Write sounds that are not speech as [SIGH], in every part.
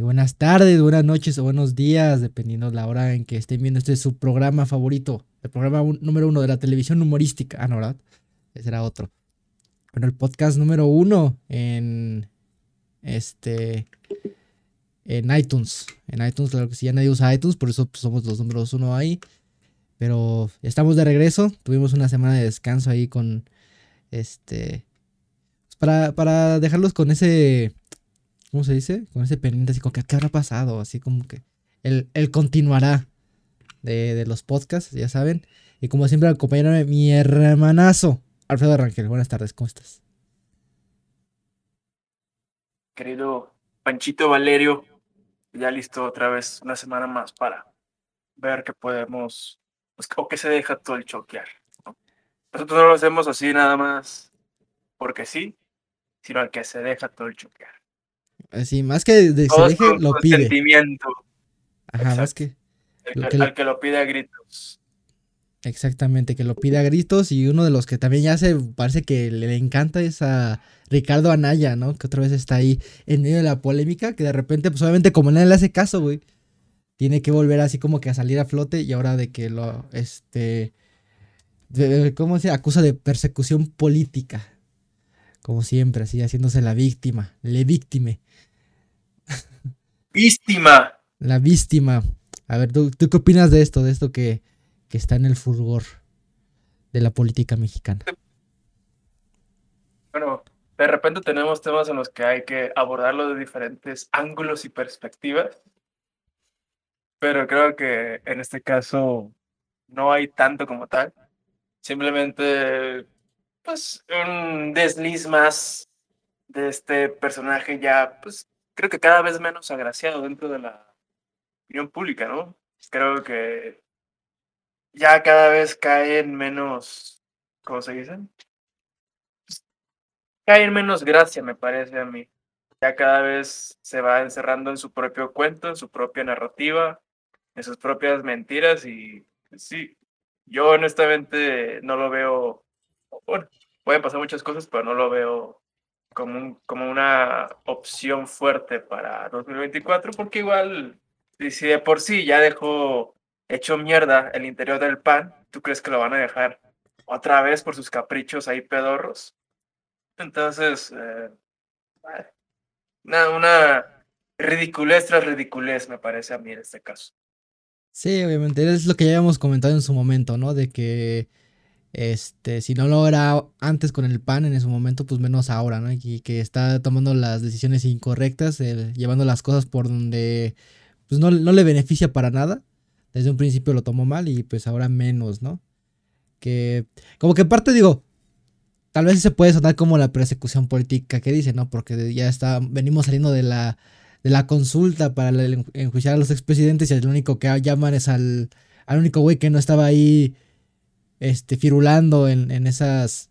Buenas tardes, buenas noches o buenos días, dependiendo de la hora en que estén viendo este su programa favorito, el programa número uno de la televisión humorística. Ah, no, ¿verdad? Ese era otro. Bueno, el podcast número uno en este en iTunes. En iTunes, claro que sí, ya nadie usa iTunes, por eso pues, somos los números uno ahí. Pero estamos de regreso. Tuvimos una semana de descanso ahí con este. Pues, para, para dejarlos con ese ¿cómo se dice? Con ese pendiente, así como que, ¿qué habrá pasado? Así como que él, continuará de, los podcasts, ya saben. Y como siempre, acompañarme mi hermanazo, Alfredo Rangel. Buenas tardes, ¿cómo estás? Querido Panchito Valerio, ya listo otra vez una semana más para ver qué podemos, pues, o que se deja todo el choquear. Nosotros no lo hacemos así nada más porque sí, sino al que se deja todo el choquear. Así, más que de, se deje, lo pide. Ajá, más que. El, que, al que lo pide a gritos. Exactamente, que lo pide a gritos. Y uno de los que también ya se parece que le, encanta es a Ricardo Anaya, ¿no? Que otra vez está ahí en medio de la polémica. Que de repente, pues obviamente, como nadie le hace caso, güey. Tiene que volver así como que a salir a flote. Y ahora de que lo. Este. ¿Cómo se acusa de persecución política? Como siempre, así haciéndose la víctima, le víctime. Víctima. La víctima. A ver, ¿tú, qué opinas de esto? De esto que, que está en el fulgor de la política mexicana. Bueno, de repente tenemos temas en los que hay que abordarlo de diferentes ángulos y perspectivas. Pero creo que en este caso no hay tanto como tal. Simplemente, pues, un desliz más de este personaje ya, pues, creo que cada vez menos agraciado dentro de la opinión pública, ¿no? Creo que ya cada vez caen menos, ¿cómo se dice? Caen menos gracia, me parece a mí. Ya cada vez se va encerrando en su propio cuento, en su propia narrativa, en sus propias mentiras y sí, yo honestamente no lo veo, bueno, pueden pasar muchas cosas, pero no lo veo como, como una opción fuerte para 2024, porque igual, si de por sí ya dejó hecho mierda el interior del PAN, ¿tú crees que lo van a dejar otra vez por sus caprichos ahí pedorros? Entonces, eh, una, una ridiculez tras ridiculez, me parece a mí en este caso. Sí, obviamente, es lo que ya habíamos comentado en su momento, ¿no? De que este, si no lo era antes con el PAN en ese momento, pues menos ahora, ¿no? Y que está tomando las decisiones incorrectas, llevando las cosas por donde pues no, no, le beneficia para nada. Desde un principio lo tomó mal y pues ahora menos, ¿no? Que como que parte digo, tal vez se puede sonar como la persecución política que dice, ¿no? Porque ya está, venimos saliendo de la, de la consulta para enjuiciar a los expresidentes y el único que llaman es al, al único güey que no estaba ahí este, firulando en, en esas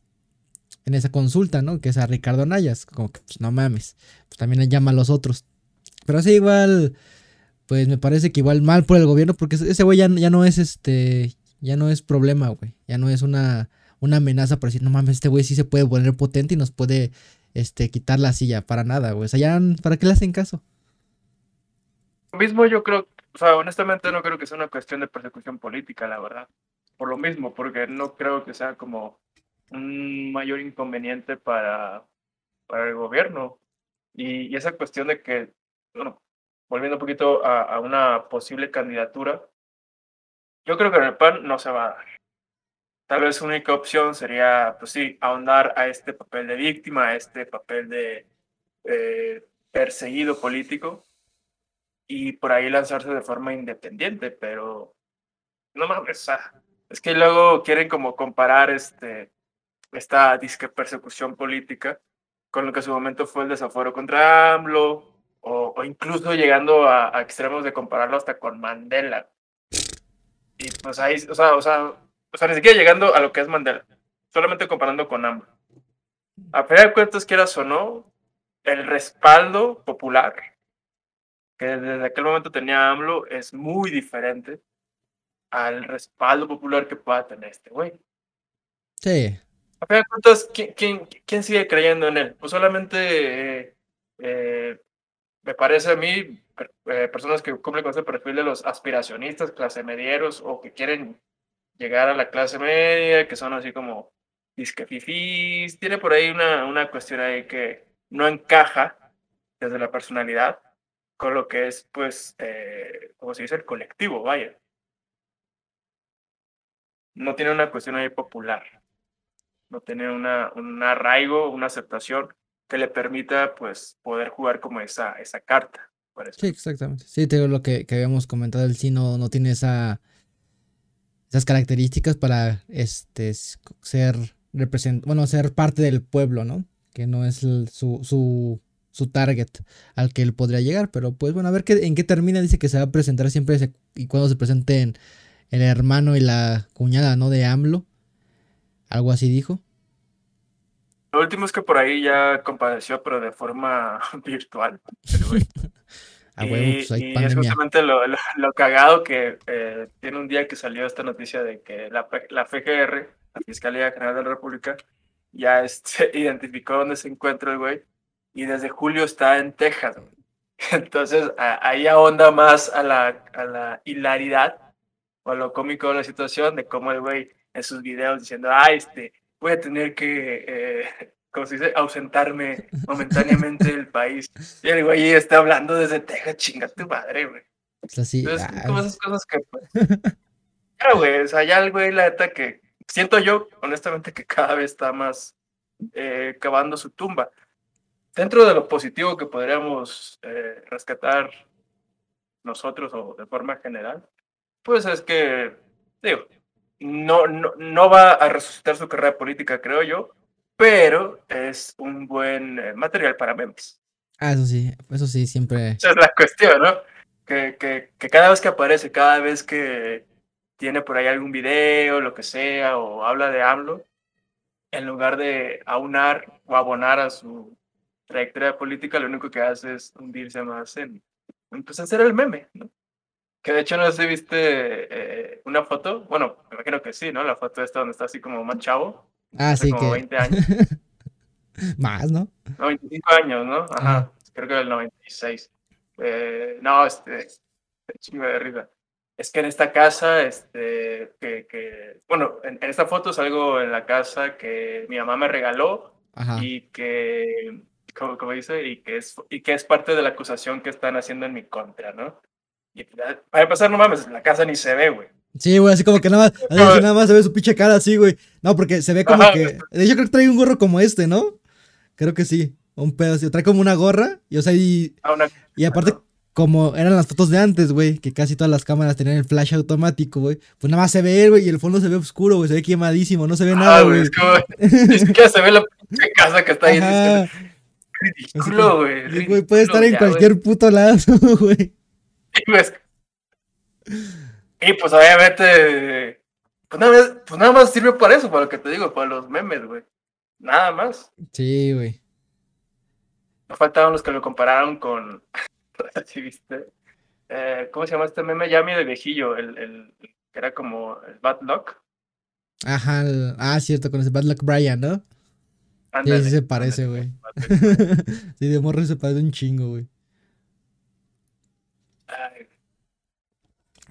en esa consulta, ¿no? Que es a Ricardo Nayas, como que pues no mames, pues también llama a los otros. Pero así igual, pues me parece que igual mal por el gobierno, porque ese güey ya, no es este, ya no es problema, güey, ya no es una, una amenaza por decir, no mames, este güey sí se puede poner potente y nos puede, este, quitar la silla, para nada, güey, o sea, ya, ¿para qué le hacen caso? Lo mismo yo creo, o sea, honestamente no creo que sea una cuestión de persecución política, la verdad por lo mismo, porque no creo que sea como un mayor inconveniente para, para el gobierno. Y, esa cuestión de que, bueno, volviendo un poquito a, a, una posible candidatura, yo creo que en el PAN no se va a dar. Tal vez su única opción sería, pues sí, ahondar a este papel de víctima, a este papel de eh, perseguido político y por ahí lanzarse de forma independiente, pero no mames, es que luego quieren como comparar este, esta disque persecución política con lo que en su momento fue el desafuero contra AMLO, o, incluso llegando a, extremos de compararlo hasta con Mandela. Y pues ahí, o sea, o sea, o sea, ni siquiera llegando a lo que es Mandela, solamente comparando con AMLO. A final de cuentas, quieras o no, el respaldo popular que desde aquel momento tenía AMLO es muy diferente al respaldo popular que pueda tener este güey. Sí. A fin de cuentas, ¿quién, quién, sigue creyendo en él? Pues solamente eh, eh, me parece a mí eh, personas que cumplen con ese perfil de los aspiracionistas, clase medieros o que quieren llegar a la clase media, que son así como disquefifís, tiene por ahí una, una cuestión ahí que no encaja desde la personalidad con lo que es, pues, eh, como se dice, el colectivo, vaya. No tiene una cuestión ahí popular, no tiene una, un arraigo, una aceptación que le permita, pues, poder jugar como esa, esa carta. Sí, exactamente. Sí, te digo lo que, habíamos comentado, el sí no, no tiene esa, esas características para este, ser, represent bueno, ser parte del pueblo, ¿no? Que no es su, su, su target al que él podría llegar, pero pues bueno, a ver qué, en qué termina, dice que se va a presentar siempre y cuando se presenten el hermano y la cuñada, ¿no? De AMLO, algo así dijo. Lo último es que por ahí ya compadeció, pero de forma [LAUGHS] virtual. [LAUGHS] Pues, y, es justamente lo, lo, cagado que eh, tiene un día que salió esta noticia de que la, la FGR, la Fiscalía General de la República, ya este, [LAUGHS] identificó dónde se encuentra el güey y desde julio está en Texas. Entonces ahí ahonda más a la, a la hilaridad o lo cómico de la situación de cómo el güey en sus videos diciendo, ah, este, voy a tener que, eh, [LAUGHS] como se dice, ausentarme momentáneamente del [LAUGHS] país. Y el güey está hablando desde Texas, chinga tu madre, güey. Es así. Entonces, ah, como esas cosas que... Pues, [LAUGHS] claro, güey, o sea, ya el güey, la neta que siento yo, honestamente, que cada vez está más eh, cavando su tumba. Dentro de lo positivo que podríamos eh, rescatar nosotros o de forma general, pues es que, digo, no, no, no va a resucitar su carrera política, creo yo, pero es un buen eh, material para memes. Ah, eso sí, eso sí, siempre. Esa es la cuestión, ¿no? Que, que, que, cada vez que aparece, cada vez que tiene por ahí algún video, lo que sea, o habla de AMLO, en lugar de aunar o abonar a su trayectoria política, lo único que hace es hundirse más en, en pues, hacer el meme, ¿no? Que de hecho no sé viste eh, una foto, bueno, me imagino que sí, ¿no? La foto esta donde está así como más chavo. Ah, sí, como 20 años. [LAUGHS] más, ¿no? No, 25 años, ¿no? Ajá, creo que del 96. Eh, no, este, chingo de risa. Es que en esta casa, este, que, que bueno, en, esta foto salgo en la casa que mi mamá me regaló y que, como, como dice, y que, es, y que es parte de la acusación que están haciendo en mi contra, ¿no? Para empezar, no mames, la casa ni se ve, güey. Sí, güey, así como que nada más, [LAUGHS] nada más se ve su pinche cara así, güey. No, porque se ve como que. Yo creo que trae un gorro como este, ¿no? Creo que sí. Un pedo así. Trae como una gorra. Y o sea, y. Ah, y aparte, como eran las fotos de antes, güey, que casi todas las cámaras tenían el flash automático, güey. Pues nada más se ve, güey, y el fondo se ve oscuro, güey. Se ve quemadísimo, no se ve ah, nada, güey. Es, como, es que se ve la pinche casa que está ahí. Ridículo, güey. Puede estar en cualquier puto lado, [LAUGHS] güey. [LAUGHS] Y pues obviamente, pues nada, más, pues nada más sirve para eso, para lo que te digo, para los memes, güey. Nada más. Sí, güey. No faltaban los que lo compararon con, [LAUGHS] ¿sí viste? Eh, ¿Cómo se llama este meme? Ya de viejillo, el, el, que era como el Bad Luck. Ajá, ah, cierto, con ese Bad Luck Brian, ¿no? sí, sí se parece, güey. [LAUGHS] sí, de morro se parece un chingo, güey.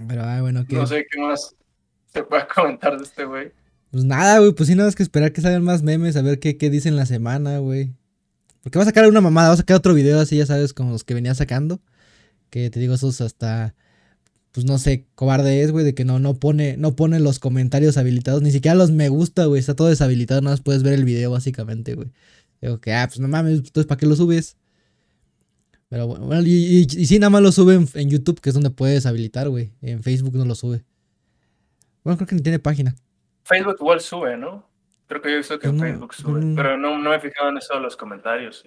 Pero, ay, bueno, que. No sé qué más se puede comentar de este güey. Pues nada, güey, pues sí, nada más que esperar que salgan más memes, a ver qué, qué dicen la semana, güey. Porque va a sacar una mamada, va a sacar otro video así, ya sabes, como los que venía sacando. Que te digo, esos hasta, pues no sé, cobarde es, güey, de que no, no pone, no pone los comentarios habilitados, ni siquiera los me gusta, güey, está todo deshabilitado, nada más puedes ver el video, básicamente, güey. Digo que, ah, pues no mames, entonces, ¿para qué lo subes? Pero bueno, y, y, sí, nada más lo sube en, YouTube, que es donde puedes habilitar, güey. En Facebook no lo sube. Bueno, creo que ni tiene página. Facebook igual sube, ¿no? Creo que yo he visto que en Facebook sube. Pero no, no me he fijado en eso de los comentarios.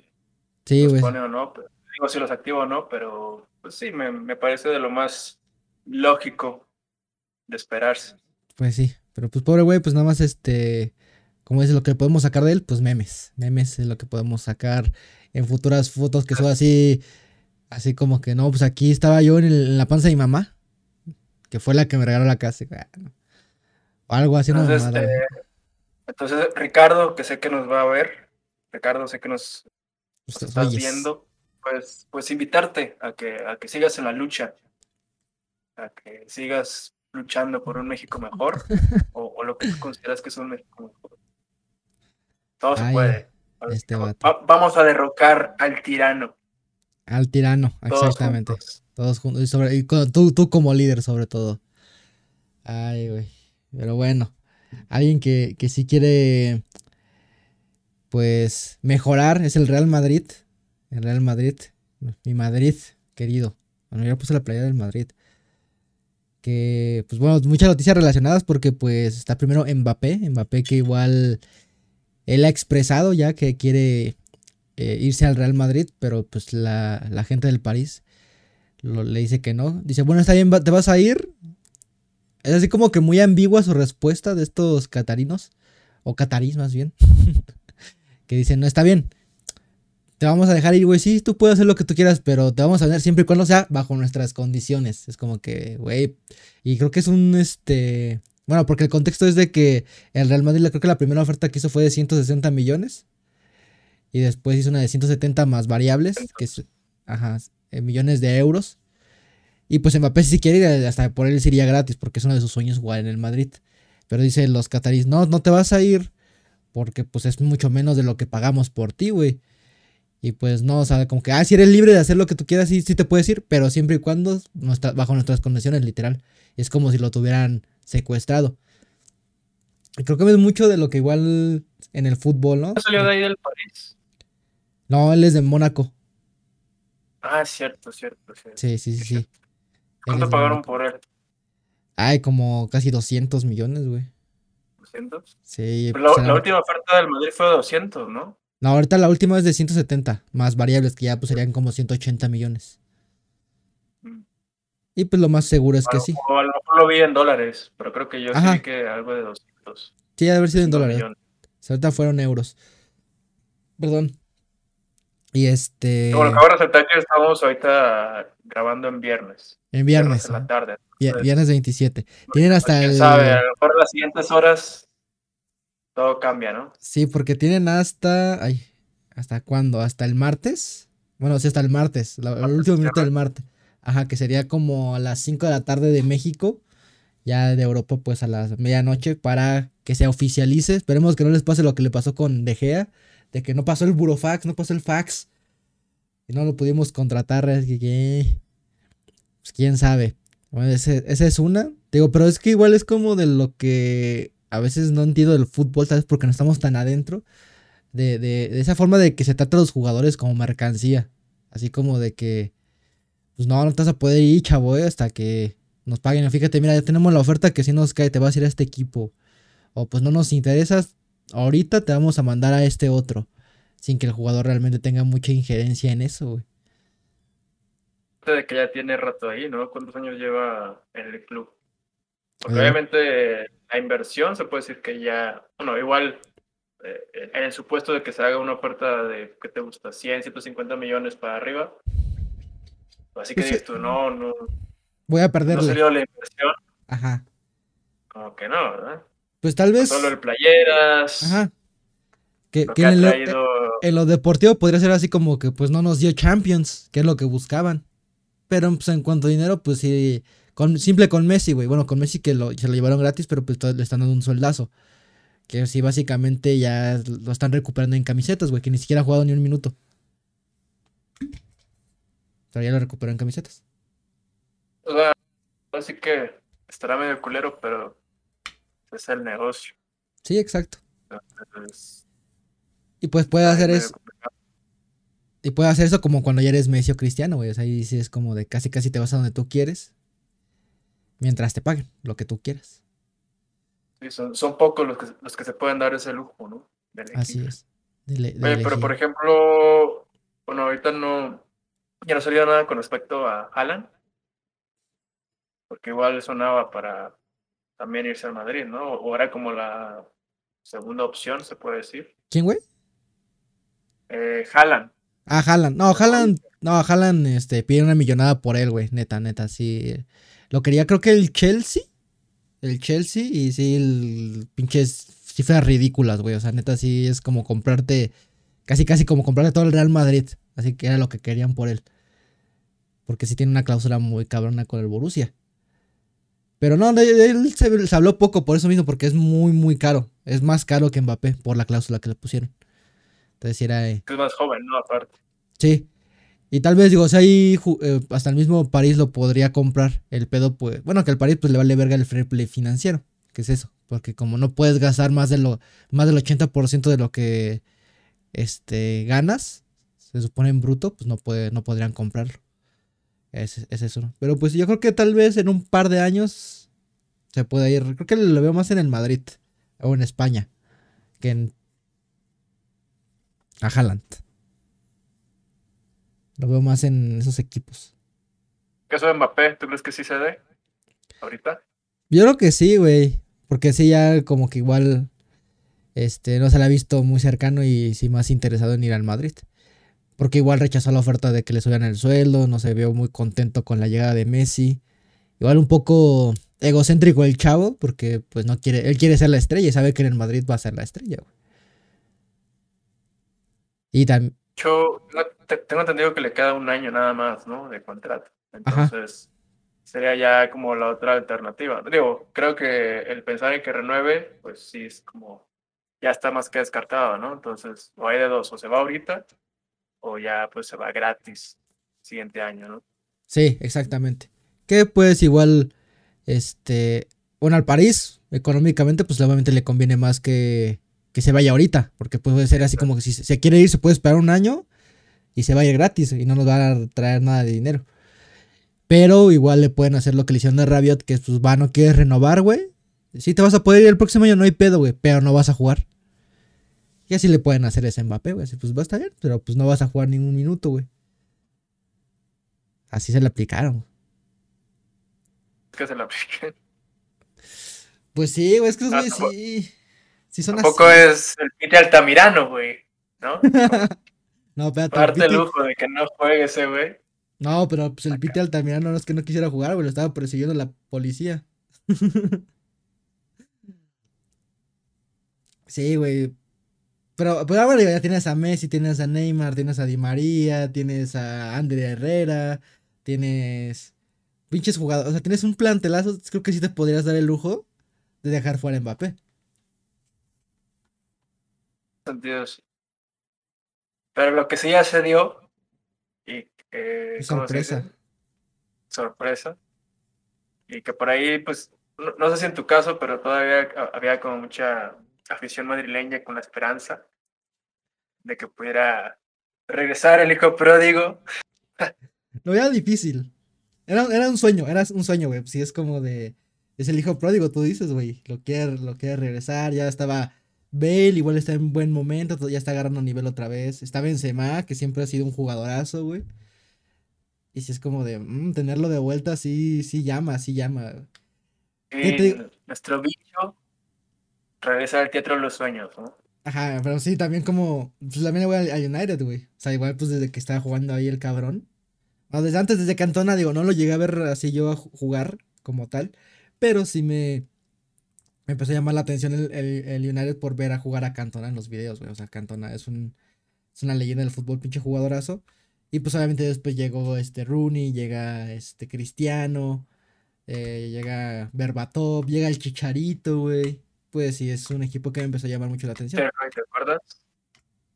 Sí, güey. pone o no. digo si los activo o no, pero pues sí, me, me parece de lo más lógico de esperarse. Pues sí, pero pues pobre güey, pues nada más este, como es lo que podemos sacar de él, pues memes. Memes es lo que podemos sacar en futuras fotos que son así, así como que no, pues aquí estaba yo en, la panza de mi mamá, que fue la que me regaló la casa. O algo así. Entonces, no, eh, entonces, Ricardo, que sé que nos va a ver, Ricardo, sé que nos, estás viendo. pues, pues invitarte a que, a que sigas en la lucha, a que sigas luchando por un México mejor [LAUGHS] o, lo que tú consideras que es un México mejor. Todo se puede. Este vamos a derrocar al tirano. Al tirano, exactamente. Todos juntos. Y, sobre, y tú, tú como líder, sobre todo. Ay, güey. Pero bueno. Alguien que, que sí quiere. Pues mejorar es el Real Madrid. El Real Madrid. Mi Madrid, querido. Bueno, ya puse la playa del Madrid. Que, pues bueno, muchas noticias relacionadas porque pues está primero Mbappé. Mbappé que igual él ha expresado ya que quiere eh, irse al Real Madrid, pero pues la, la gente del París le dice que no. Dice, bueno, está bien, te vas a ir. Es así como que muy ambigua su respuesta de estos catarinos, o catarís más bien, [LAUGHS] que dicen, no, está bien, te vamos a dejar ir, güey, sí, tú puedes hacer lo que tú quieras, pero te vamos a ver siempre y cuando sea bajo nuestras condiciones. Es como que, güey, y creo que es un, este, bueno, porque el contexto es de que el Real Madrid, creo que la primera oferta que hizo fue de 160 millones. Y después hizo una de 170 más variables, que es, ajá, eh, millones de euros. Y pues Mbappé si quiere ir, hasta por él sería gratis, porque es uno de sus sueños jugar en el Madrid. Pero dice los catarís, no, no te vas a ir, porque pues es mucho menos de lo que pagamos por ti, güey. Y pues no, o sea, como que, ah, si eres libre de hacer lo que tú quieras, sí, sí te puedes ir, pero siempre y cuando no está bajo nuestras condiciones, literal. Es como si lo tuvieran secuestrado. Creo que es mucho de lo que igual en el fútbol, ¿no? ¿Salió de ahí del París? No, él es de Mónaco. Ah, cierto, cierto, cierto. Sí, sí, sí, sí. ¿Cuánto pagaron por él? Ay, como casi 200 millones, güey. ¿200? Sí. Pues la, última oferta del Madrid fue de 200, ¿no? No, ahorita la última es de 170, más variables, que ya pues serían como 180 millones. Y pues lo más seguro es que sí. a lo mejor lo vi en dólares, pero creo que yo sí que algo de 200. Sí, debe haber sido en dólares. Ahorita fueron euros. Perdón. Y este. Bueno, acabo de resaltar que estamos ahorita grabando en viernes. En viernes. En la tarde. Viernes 27. Tienen hasta pues, el. sabe, a lo mejor las siguientes horas todo cambia, ¿no? Sí, porque tienen hasta. Ay, ¿hasta cuándo? ¿Hasta el martes? Bueno, sí, hasta el martes. el último minuto del martes. Ajá, que sería como a las 5 de la tarde de México. Ya de Europa, pues a las medianoche. Para que se oficialice. Esperemos que no les pase lo que le pasó con De Gea de que no pasó el burofax, no pasó el fax. Y no lo pudimos contratar. que, pues quién sabe. esa es una. Digo, pero es que igual es como de lo que a veces no entiendo del fútbol, tal vez porque no estamos tan adentro. De, de, esa forma de que se trata a los jugadores como mercancía. Así como de que, pues no, no te vas a poder ir, chavo, eh, hasta que nos paguen. Fíjate, mira, ya tenemos la oferta que si nos cae, te vas a ir a este equipo. O pues no nos interesas, ahorita te vamos a mandar a este otro. Sin que el jugador realmente tenga mucha injerencia en eso, güey. De que ya tiene rato ahí, ¿no? ¿Cuántos años lleva en el club? Porque obviamente la inversión se puede decir que ya, bueno, igual eh, en el supuesto de que se haga una oferta de, ¿qué te gusta? 100, 150 millones para arriba. Así que pues dices tú, no, no. Voy a perderle. No salió la inversión. Ajá. Como que no, ¿verdad? Pues tal vez. Solo el playeras. Ajá. Que, en, lo, en, lo, deportivo podría ser así como que pues no nos dio Champions, que es lo que buscaban. Pero pues en cuanto a dinero, pues sí. Con, simple con Messi, güey. Bueno, con Messi que lo, se lo llevaron gratis, pero pues le están dando un soldazo. Que sí, básicamente ya lo están recuperando en camisetas, güey, que ni siquiera ha jugado ni un minuto. Pero ya lo recuperó en camisetas. O sea, así que estará medio culero, pero es el negocio. Sí, exacto. y pues puede hacer eso. Y puede hacer eso como cuando ya eres Messi o Cristiano, güey. O sea, ahí dices como de casi casi te vas a donde tú quieres. Mientras te paguen lo que tú quieras. Sí, son, son pocos los que, los que se pueden dar ese lujo, ¿no? Así es. pero por ejemplo, bueno, ahorita no, ya no salió nada con respecto a Alan. Porque igual sonaba para también irse al Madrid, ¿no? O era como la segunda opción, se puede decir. ¿Quién, güey? Eh, Haaland. Ah, Haaland. No, Haaland, no, Haaland este, pide una millonada por él, güey. Neta, neta, sí. Lo quería, creo que el Chelsea. El Chelsea y sí, el pinches cifras ridículas, güey. O sea, neta, sí es como comprarte Casi, casi como comprarle todo el Real Madrid. Así que era lo que querían por él. Porque sí tiene una cláusula muy cabrona con el Borussia. Pero no, de él se, habló poco por eso mismo, porque es muy, muy caro. Es más caro que Mbappé por la cláusula que le pusieron. Entonces era... Eh, es más joven, ¿no? Aparte. Sí. Y tal vez, digo, si ahí eh, hasta el mismo París lo podría comprar. El pedo, pues... Bueno, que al París pues le vale verga el fair play financiero. ¿Qué es eso? Porque como no puedes gastar más, de lo, más del 80% de lo que este, ganas, se supone en bruto, pues no, puede, no podrían comprarlo. Es, es eso. Pero pues yo creo que tal vez en un par de años se pueda ir. Creo que lo veo más en el Madrid o en España que en a Haaland. Lo veo más en esos equipos. ¿Caso de Mbappé? ¿Tú crees que sí se dé? ¿Ahorita? Yo creo que sí, güey. Porque sí, ya como que igual este, no se la ha visto muy cercano y sí más interesado en ir al Madrid. Porque igual rechazó la oferta de que le subieran el sueldo, no se vio muy contento con la llegada de Messi. Igual un poco egocéntrico el chavo, porque pues no quiere, él quiere ser la estrella y sabe que en el Madrid va a ser la estrella. Y también... Yo tengo entendido que le queda un año nada más, ¿no? De contrato. Entonces sería ya como la otra alternativa. Digo, creo que el pensar en que renueve, pues sí es como, ya está más que descartado, ¿no? Entonces, o hay de dos, o se va ahorita, o ya pues se va gratis siguiente año, ¿no? Sí, exactamente. Que pues igual, este, bueno, al París, económicamente, pues obviamente le conviene más que, que se vaya ahorita, porque puede ser así como que si se quiere ir, se puede esperar un año y se vaya gratis y no nos va a traer nada de dinero. Pero igual le pueden hacer lo que le hicieron a Rabiot, que pues va, no quieres renovar, güey. Sí te vas a poder ir el próximo año, no hay pedo, güey, pero no vas a jugar. Y así le pueden hacer ese Mbappé, güey. Pues va a estar bien, pero pues no vas a jugar ningún minuto, güey. Así se le aplicaron. ¿Qué se le apliquen? Pues sí, güey, es que esos güey sí. Sí son Tampoco es el Pite Altamirano, güey, ¿no? [LAUGHS] no, espérate. Parte el lujo de que no juegue ese, güey. No, pero pues el Pite Altamirano no es que no quisiera jugar, güey, lo estaba persiguiendo la policía. [LAUGHS] sí, güey. Pero, pero ahora ya tienes a Messi, tienes a Neymar, tienes a Di María, tienes a Andrea Herrera, tienes pinches jugadores. O sea, tienes un plantelazo. Creo que sí te podrías dar el lujo de dejar fuera a Mbappé. Pero lo que sí ya se dio. Y sorpresa. Sorpresa. Y que por ahí, pues, no sé si en tu caso, pero todavía había como mucha afición madrileña con la esperanza de que pudiera regresar el hijo pródigo. [LAUGHS] Lo veía difícil. Era, era un sueño, era un sueño, güey. Si es como de. Es el hijo pródigo, tú dices, güey. Lo quiere, lo quiere regresar. Ya estaba Bale, igual está en buen momento. Ya está agarrando nivel otra vez. Está Benzema, que siempre ha sido un jugadorazo, güey. Y si es como de. Mm, tenerlo de vuelta, sí, sí llama, sí llama. nuestro bicho regresa al teatro de los sueños, ¿no? Ajá, pero sí, también como, pues también voy a, United, güey. O sea, igual pues desde que estaba jugando ahí el cabrón. No, desde antes, desde Cantona, digo, no lo llegué a ver así yo a jugar como tal. Pero sí me, me empezó a llamar la atención el, el, United por ver a jugar a Cantona en los videos, güey. O sea, Cantona es un, es una leyenda del fútbol, pinche jugadorazo. Y pues obviamente después llegó este Rooney, llega este Cristiano, eh, llega Berbatov, llega el Chicharito, güey pues sí, es un equipo que me empezó a llamar mucho la atención. ¿Te acuerdas?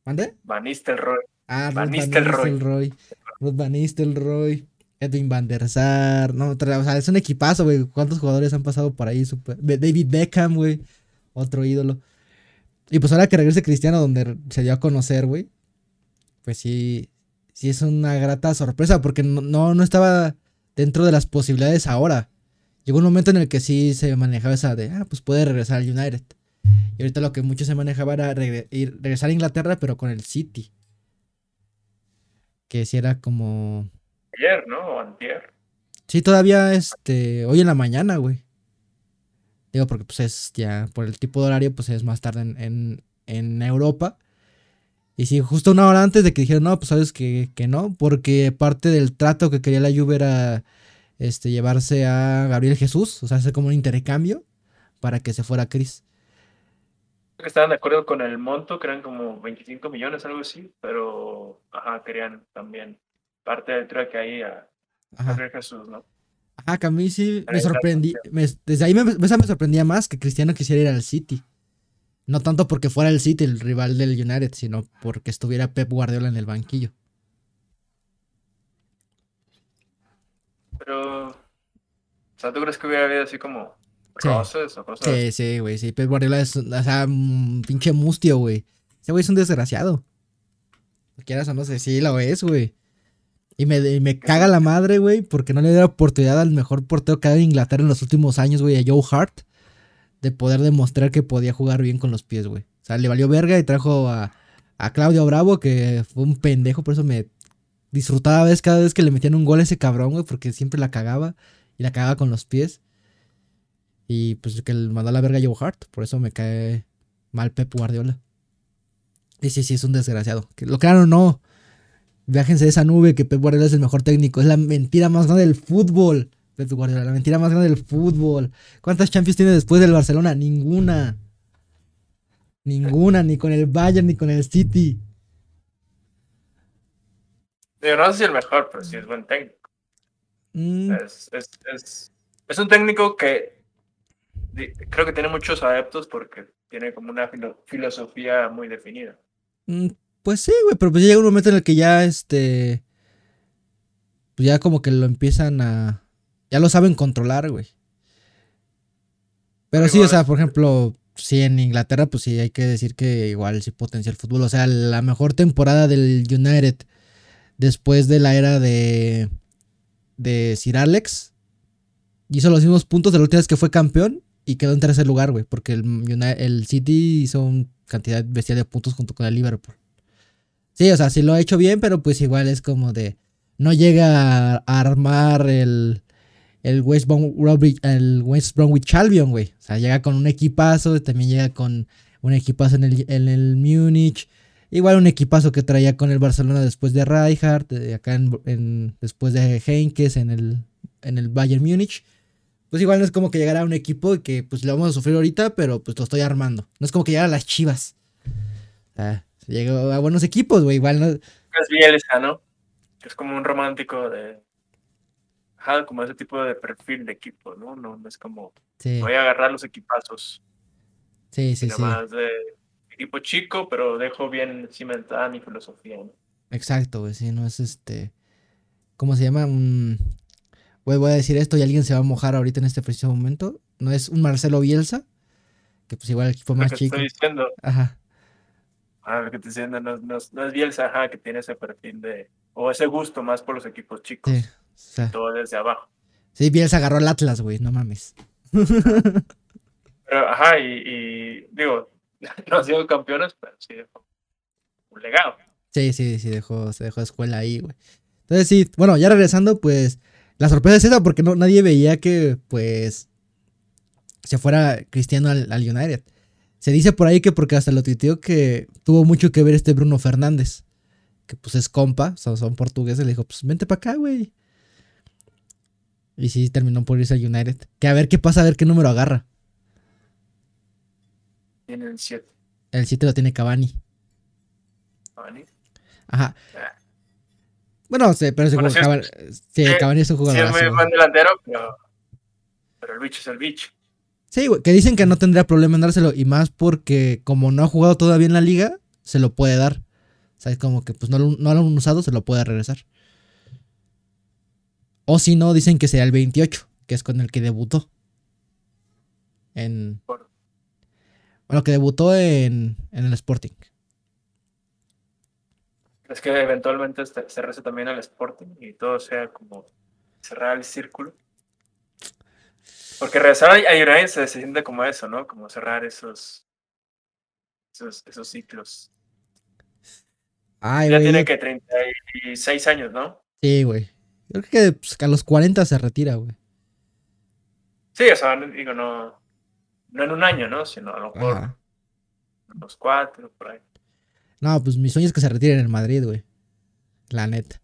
¿Mande? Van Nistelrooy. Ah, Van Nistelrooy. Ruth Van Nistelrooy. Edwin Van der Sar. No, o sea, es un equipazo, güey. ¿Cuántos jugadores han pasado por ahí? David Beckham, güey. Otro ídolo. Y pues ahora que regrese Cristiano, donde se dio a conocer, güey. Pues sí, sí es una grata sorpresa, porque no, no estaba dentro de las posibilidades ahora. Llegó un momento en el que sí se manejaba esa de, ah, pues puede regresar al United. Y ahorita lo que mucho se manejaba era regresar a Inglaterra, pero con el City. Que si era como. Ayer, ¿no? O antier. Sí, todavía este. Hoy en la mañana, güey. Digo, porque pues es ya. Por el tipo de horario, pues es más tarde en, en, Europa. Y sí, justo una hora antes de que dijeron, no, pues sabes que, que no. Porque parte del trato que quería la Juve era este, llevarse a Gabriel Jesús, o sea, hacer como un intercambio para que se fuera Chris. que estaban de acuerdo con el monto, que eran como 25 millones, algo así, pero ajá, querían también parte del track ahí a, a Jesús, ¿no? Ajá, que a mí sí me sorprendí. desde ahí me, me, sorprendía más que Cristiano quisiera ir al City. No tanto porque fuera el City el rival del United, sino porque estuviera Pep Guardiola en el banquillo. Pero, o sea, ¿tú crees que hubiera habido así como sí. o cosas? Sí, sí, güey, sí. Pep Guardiola es, o sea, un pinche mustio, güey. Ese güey es un desgraciado. Quieras o no sé, sí lo es, güey. Y me, me caga la madre, güey, porque no le dio oportunidad al mejor portero que ha dado Inglaterra en los últimos años, güey, a Joe Hart de poder demostrar que podía jugar bien con los pies, güey. O sea, le valió verga y trajo a, Claudio Bravo, que fue un pendejo, por eso me disfrutaba vez cada vez que le metían un gol a ese cabrón, güey, porque siempre la cagaba y la cagaba con los pies. Y pues que le mandó a la verga a Joe Hart, por eso me cae mal Pep Guardiola. Y sí, sí, es un desgraciado. Que lo crean o no, viajense de esa nube que Pep Guardiola es el mejor técnico. Es la mentira más grande del fútbol. Pep Guardiola, la mentira más grande del fútbol. ¿Cuántas Champions tiene después del Barcelona? Ninguna. Ninguna, ni con el Bayern ni con el City. Yo no sé si el mejor, pero sí es buen técnico. Mm. Es, es, un técnico que creo que tiene muchos adeptos porque tiene como una filosofía muy definida. Mm, pues sí, güey, pero pues llega un momento en el que ya este. Pues ya como que lo empiezan a ya lo saben controlar, güey. Pero sí, o sea, por ejemplo, sí, en Inglaterra, pues sí, hay que decir que igual sí potencia el fútbol. O sea, la mejor temporada del United después de la era de, de Sir Alex hizo los mismos puntos de la última vez que fue campeón y quedó en tercer lugar, güey, porque el, el City hizo una cantidad bestial de puntos junto con el Liverpool. Sí, o sea, sí lo ha hecho bien, pero pues igual es como de. No llega a armar el, el West, Bromwich, el West Bromwich Albion, güey. O sea, llega con un equipazo, también llega con un equipazo en el, en el Múnich. Igual un equipazo que traía con el Barcelona después de Rijkaard, acá en, después de Heinkes en el, en el Bayern Múnich. Pues igual no es como que llegara un equipo que pues le vamos a sufrir ahorita, pero pues lo estoy armando. No es como que llegara a las chivas. Sea, llegó a buenos equipos, güey. Igual no. Es Bielsa, ¿no? Es como un romántico de como ese tipo de perfil de equipo, ¿no? No, es como voy a agarrar los equipazos. Sí, sí, sí. Más de equipo chico, pero dejo bien cimentada mi filosofía, ¿no? Exacto, güey, sí, no es este. ¿Cómo se llama? Un. Güey, voy a decir esto y alguien se va a mojar ahorita en este preciso momento. No es un Marcelo Bielsa, que pues igual el equipo más chico. Estoy diciendo. Ajá. Ah, lo que te diciendo, no, no, no, es Bielsa, ajá, que tiene ese perfil de. O ese gusto más por los equipos chicos. Sí todo desde abajo. Sí, Bielsa agarró el Atlas, güey, no mames. [LAUGHS] Pero, ajá, y, digo, [LAUGHS] no han sido campeones, pero sí dejó un legado. Sí, sí, sí, dejó, se dejó escuela ahí, güey. Entonces, sí, bueno, ya regresando, pues, la sorpresa es esa porque no, nadie veía que, pues, se fuera Cristiano al, United. Se dice por ahí que porque hasta lo tuiteó que tuvo mucho que ver este Bruno Fernández, que pues es compa, son, son portugueses, le dijo, pues vente para acá, güey. Y sí, terminó por irse al United. Que a ver qué pasa, a ver qué número agarra. Tiene el 7. El 7 lo tiene Cavani. ¿Cavani? Ajá. Ah. Bueno, sí, pero bueno, sí, Cavani, sí, Cavani es un jugador. Sí, es muy buen delantero, pero, pero el bicho es el bicho. Sí, güey, que dicen que no tendría problema en dárselo. Y más porque, como no ha jugado todavía en la liga, se lo puede dar. O sea, es como que pues no, no lo han usado, se lo puede regresar. O si no, dicen que será el 28, que es con el que debutó. En. Bueno, que debutó en, en el Sporting. Es que eventualmente se reza también al Sporting y todo sea como cerrar el círculo. Porque regresar a United se, siente como eso, ¿no? Como cerrar esos, esos, esos ciclos. ya tiene que 36 años, ¿no? Sí, güey. Creo que pues, a los 40 se retira, güey. Sí, o sea, digo, no, no en un año, ¿no? Sino a lo mejor los cuatro, por ahí. No, pues mi sueño es que se retire en el Madrid, güey. La neta.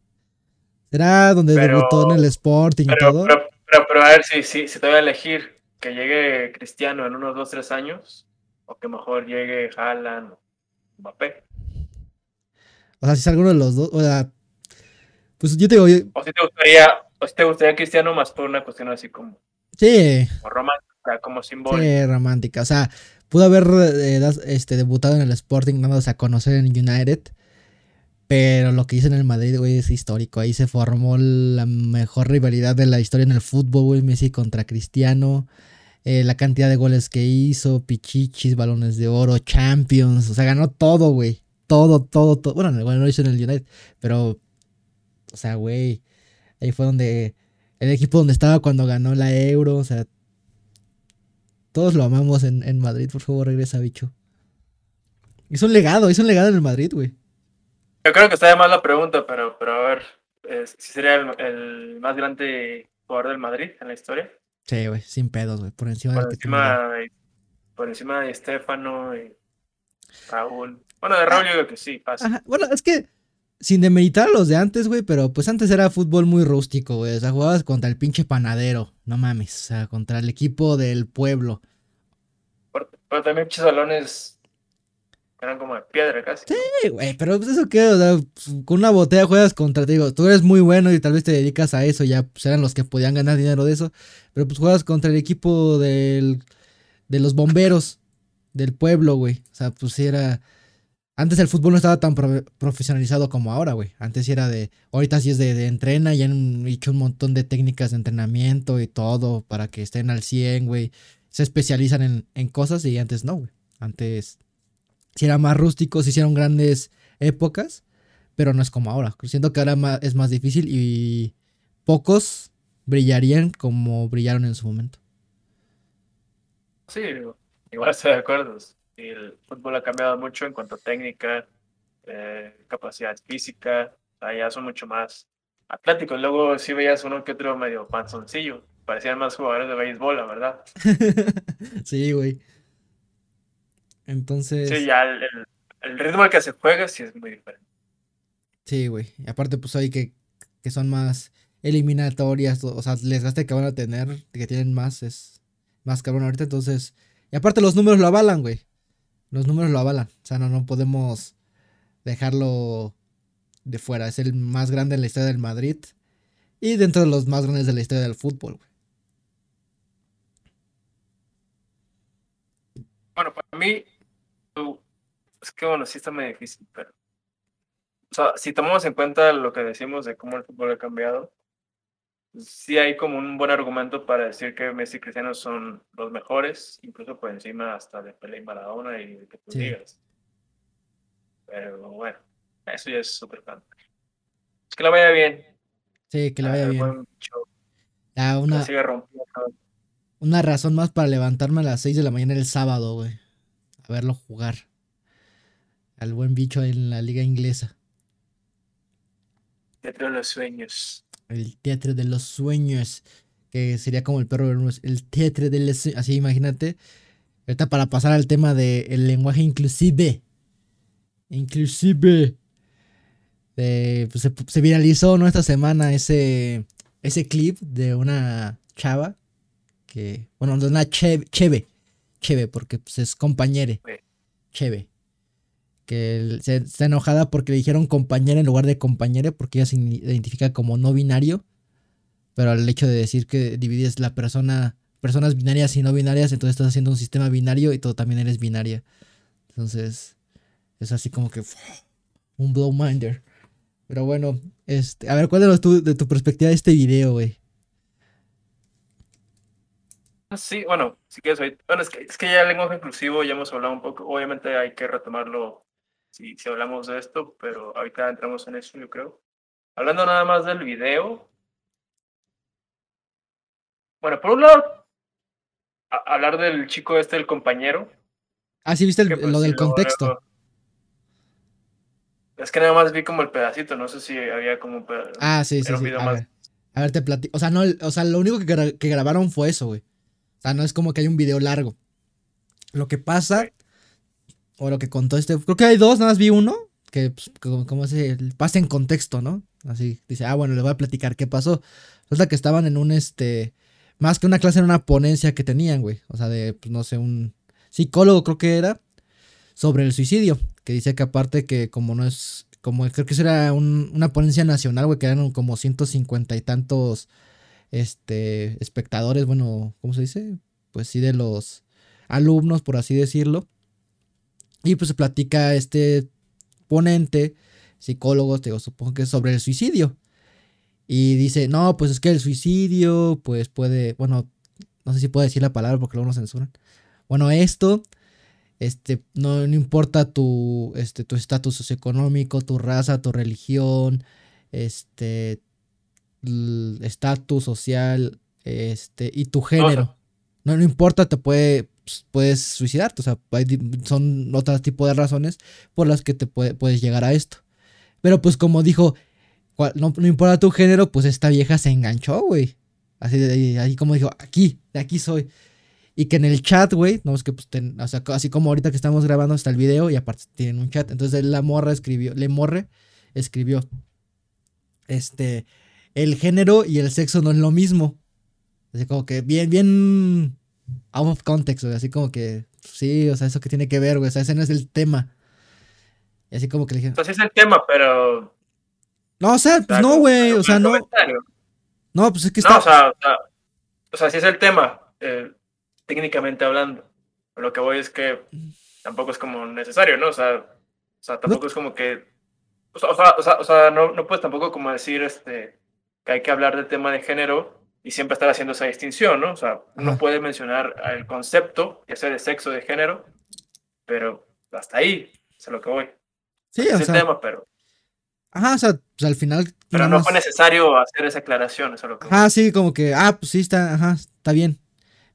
¿Será donde debutó en el Sporting y todo? Pero, pero, a ver si, si, si te voy a elegir que llegue Cristiano en unos dos, tres años o que mejor llegue Haaland o Mbappé. O sea, si es alguno de los dos, o sea, pues yo te digo. O si te gustaría, o si te gustaría Cristiano más por una cuestión así como. Sí. Como romántica, como simbólica. Sí, romántica. O sea, pudo haber eh, este, debutado en el Sporting, dándose a conocer en United. Pero lo que hizo en el Madrid, güey, es histórico. Ahí se formó la mejor rivalidad de la historia en el fútbol, güey. Messi contra Cristiano. Eh, la cantidad de goles que hizo, pichichis, balones de oro, champions. O sea, ganó todo, güey. Todo, todo, todo. Bueno, no lo hizo en el United, pero o sea, güey, ahí fue donde el equipo donde estaba cuando ganó la Euro, o sea, todos lo amamos en, Madrid, por favor, regresa, bicho. Es un legado, es un legado en el Madrid, güey. Yo creo que está de más la pregunta, pero, pero a ver, si sería el, más grande jugador del Madrid en la historia. Sí, güey, sin pedos, güey, por encima por encima de, Por encima de Estefano y Raúl. Bueno, de Raúl yo creo que sí, pasa. Bueno, es que sin demeritar a los de antes, güey, pero pues antes era fútbol muy rústico, güey. O sea, jugabas contra el pinche panadero, no mames. O sea, contra el equipo del pueblo. Pero, también pinches balones eran como de piedra casi. Sí, güey, pero pues eso qué, o sea, con una botella juegas contra, te digo, tú eres muy bueno y tal vez te dedicas a eso, ya pues eran los que podían ganar dinero de eso, pero pues juegas contra el equipo del, de los bomberos del pueblo, güey. O sea, pues era antes el fútbol no estaba tan profesionalizado como ahora, güey. Antes era de. Ahorita sí es de, entrena y han hecho un montón de técnicas de entrenamiento y todo para que estén al 100, güey. Se especializan en, cosas y antes no, güey. Antes sí era más rústico, se hicieron grandes épocas, pero no es como ahora. Siento que ahora es más difícil y pocos brillarían como brillaron en su momento. Sí, igual estoy de acuerdo el fútbol ha cambiado mucho en cuanto a técnica, eh, capacidad física, allá son mucho más atléticos. Luego sí veías uno que otro medio panzoncillo, parecían más jugadores de béisbol, la verdad. [LAUGHS] sí, güey. Entonces... Sí, ya el, ritmo al que se juega sí es muy diferente. Sí, güey. Y aparte, pues hay que, que son más eliminatorias, o sea, les gaste que van a tener, que tienen más, es más cabrón ahorita, entonces... Y aparte los números lo avalan, güey los números lo avalan. O sea, no, no podemos dejarlo de fuera. Es el más grande en la historia del Madrid. Y dentro de los más grandes de la historia del fútbol, güey. Bueno, para mí, es que bueno, sí está muy difícil, pero. O sea, si tomamos en cuenta lo que decimos de cómo el fútbol ha cambiado, sí hay como un buen argumento para decir que Messi y Cristiano son los mejores, incluso por encima hasta de Pelé y Maradona y de que tú digas. Pero bueno, eso ya es súper fan. Es que la vaya bien. Sí, que la vaya bien. una, una razón más para levantarme a las 6 de la mañana el sábado, güey. A verlo jugar. Al buen bicho en la liga inglesa. Teatro de los sueños el teatro de los sueños, que sería como el perro el teatro de los sueños, así imagínate. Ahorita para pasar al tema del lenguaje inclusive. Inclusive. pues se, viralizó ¿no? esta semana ese, ese clip de una chava que, bueno, de una cheve, cheve, porque pues, es compañere, cheve, que se, está enojada porque le dijeron compañera en lugar de compañere porque ella se identifica como no binario. Pero el hecho de decir que divides la persona, personas binarias y no binarias, entonces estás haciendo un sistema binario y todo también eres binaria. Entonces, es así como que un blow minder. Pero bueno, este, a ver, ¿cuál es tu, de tu perspectiva de este video, güey? Sí, bueno, si quieres, bueno, es que, es que ya el lenguaje inclusivo ya hemos hablado un poco, obviamente hay que retomarlo si, si hablamos de esto, pero ahorita entramos en eso, yo creo. Hablando nada más del video. Bueno, por un lado, hablar del chico este, el compañero. Ah, sí, viste pues, lo del contexto. es que nada más vi como el pedacito, no sé si había como. Ah, sí, sí, sí. A, ver. a ver, te platico. O sea, no, o sea, lo único que, que grabaron fue eso, güey. O sea, no es como que hay un video largo. Lo que pasa o lo que contó este. Creo que hay dos, nada más vi uno. Que, pues, como, se pasa en contexto, ¿no? Así, dice, ah, bueno, le voy a platicar qué pasó. Resulta que estaban en un, este, más que una clase, en una ponencia que tenían, güey. O sea, de, pues, no sé, un, psicólogo creo que era, sobre el suicidio, que dice que aparte que como no es, como creo que eso era una ponencia nacional, güey, que eran como 150 y tantos, este, espectadores, bueno, ¿cómo se dice? Pues sí, de los alumnos, por así decirlo. Y pues se platica este ponente, psicólogo, te digo, supongo que es sobre el suicidio. Y dice, no, pues es que el suicidio, pues puede, bueno, no sé si puedo decir la palabra porque luego nos censuran. Bueno, esto, este, no, importa tu, este, tu estatus socioeconómico, tu raza, tu religión, este, estatus social, este, y tu género. No, no importa, te puede, pues, puedes suicidarte, o sea, son otro tipo de razones por las que te puedes llegar a esto. Pero pues como dijo, no, no importa tu género, pues esta vieja se enganchó, güey. Así de ahí como dijo, aquí, de aquí soy. Y que en el chat, güey, no es que pues, o sea, así como ahorita que estamos grabando está el video y aparte tienen un chat. Entonces la morra escribió, le morre, escribió, este, el género y el sexo no es lo mismo. Así como que bien, bien out of context, güey. Así como que, sí, o sea, eso que tiene que ver, güey. O sea, ese no es el tema. Y así como que le dije. Pues es el tema, pero. No, o sea, pues no, güey. O sea, no. No, pues es que está. No, o sea, o sea, sí es el tema, eh, técnicamente hablando. Lo que voy es que tampoco es como necesario, ¿no? O sea, o sea tampoco es como que. O sea, o sea, o sea, no, no puedes tampoco como decir este, que hay que hablar del tema de género y siempre estar haciendo esa distinción, ¿no? O sea, uno puede mencionar el concepto, ya sea de sexo, de género, pero hasta ahí es a lo que voy. Sí, es o el tema, pero. Ajá, o sea, pues al final. Pero no fue necesario hacer esa aclaración, eso es lo que. Ajá, sí, como que, ah, pues sí, está, ajá, está bien.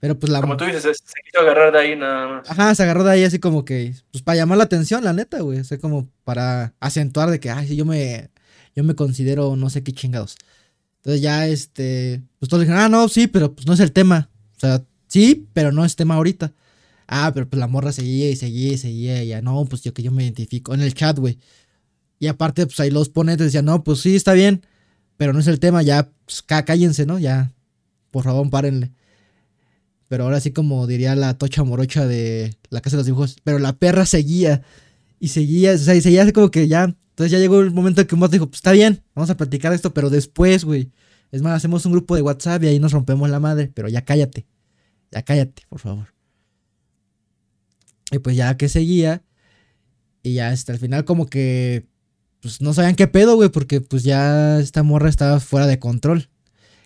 Pero pues la. Como tú dices, se, quiso agarrar de ahí nada más. Ajá, se agarró de ahí así como que. Pues para llamar la atención, la neta, güey. O sea, como para acentuar de que, ay, sí, yo me. Yo me considero no sé qué chingados. Entonces ya, este. Pues todos dijeron, ah, no, sí, pero pues no es el tema. O sea, sí, pero no es tema ahorita. Ah, pero pues la morra seguía y seguía y seguía. Y ya, no, pues yo que yo me identifico. En el chat, güey. Y aparte, pues ahí los ponentes decían, no, pues sí, está bien, pero no es el tema, ya, pues, cállense, ¿no? Ya, por favor, párenle. Pero ahora sí, como diría la tocha morocha de la casa de los dibujos, pero la perra seguía y seguía, o sea, y seguía como que ya. Entonces ya llegó el momento en que Moto dijo, pues está bien, vamos a platicar esto, pero después, güey. Es más, hacemos un grupo de WhatsApp y ahí nos rompemos la madre, pero ya cállate. Ya cállate, por favor. Y pues ya que seguía. Y ya hasta el final como que pues no sabían qué pedo, güey, porque pues ya esta morra estaba fuera de control.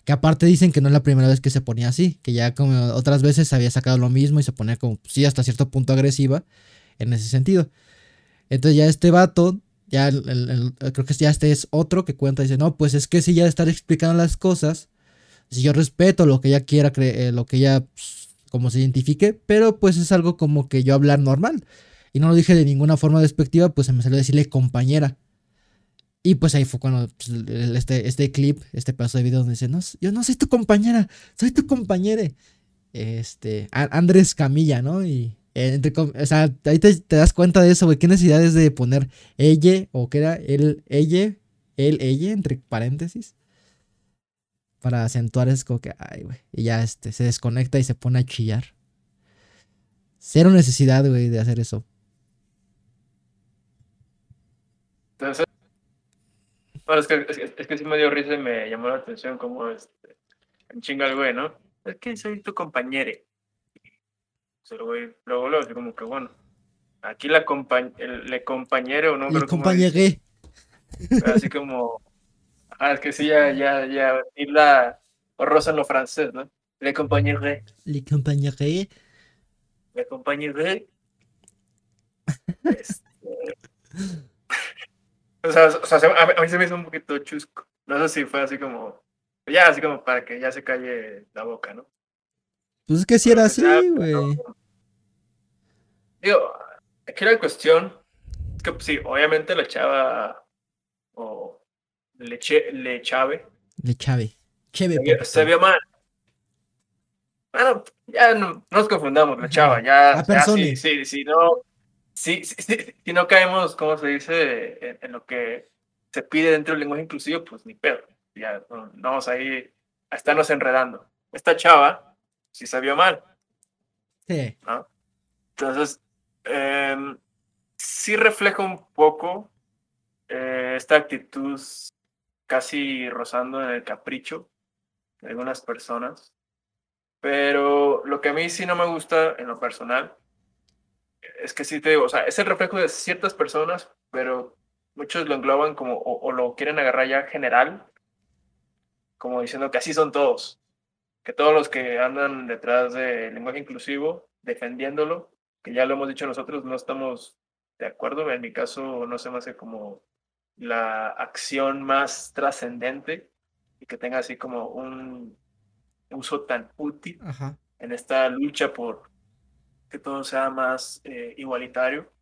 Que aparte dicen que no es la primera vez que se ponía así, que ya como otras veces había sacado lo mismo y se ponía como, sí, hasta cierto punto agresiva en ese sentido. Entonces ya este vato, ya creo que ya este es otro que cuenta, dice, no, pues es que si ya estar explicando las cosas, si yo respeto lo que ella quiera, eh, lo que ella, pues, como se identifique, pero pues es algo como que yo hablar normal. Y no lo dije de ninguna forma despectiva, pues se me salió decirle compañera. Y pues ahí fue cuando pues, este, este clip, este pedazo de video donde dice, no, yo no soy tu compañera, soy tu compañera. Este, Andrés Camilla, ¿no? Y entre, o sea, ahí te, das cuenta de eso, güey. ¿Qué necesidad es de poner ella o qué era el, ella, el, ella, entre paréntesis? Para acentuar es como que, ay, güey. Y ya este, se desconecta y se pone a chillar. Cero necesidad, güey, de hacer eso. Es, que, es, sí me dio risa y me llamó la atención como este, chinga el güey, ¿no? Es que soy tu compañero. Se lo güey, luego, luego, así como que bueno. Aquí la compañ el, le compañero, ¿no? Le compañeré. Así como. Ah, es que sí, ya, ya, ya. Y la rosa en lo francés, ¿no? Le compañeré. Le compañeré. Le compañeré. [LAUGHS] este. [LAUGHS] O sea, o sea a, mí se me hizo un poquito chusco. No sé si fue así como. Ya, así como para que ya se calle la boca, ¿no? Pues es que si era así, güey. Digo, aquí la cuestión es que, pues, sí, obviamente la chava. O. Le, le chave. Le chave. Cheve, se, se vio mal. Bueno, ya no, nos confundamos, la chava, ya, ya sí, sí, sí, no, Sí, sí, si no caemos, como se dice, en, lo que se pide dentro del lenguaje inclusivo, pues ni pedo. Ya no, vamos ahí a estarnos enredando. Esta chava sí se vio mal. Sí. Entonces, em, sí refleja un poco eh, esta actitud casi rozando en el capricho de algunas personas. Pero lo que a mí sí no me gusta en lo personal es que sí te digo, o sea, es el reflejo de ciertas personas, pero muchos lo engloban como, o, lo quieren agarrar ya general, como diciendo que así son todos, que todos los que andan detrás del lenguaje inclusivo, defendiéndolo, que ya lo hemos dicho nosotros, no estamos de acuerdo, en mi caso no se me hace como la acción más trascendente y que tenga así como un uso tan útil en esta lucha por que todo sea más eh, igualitario.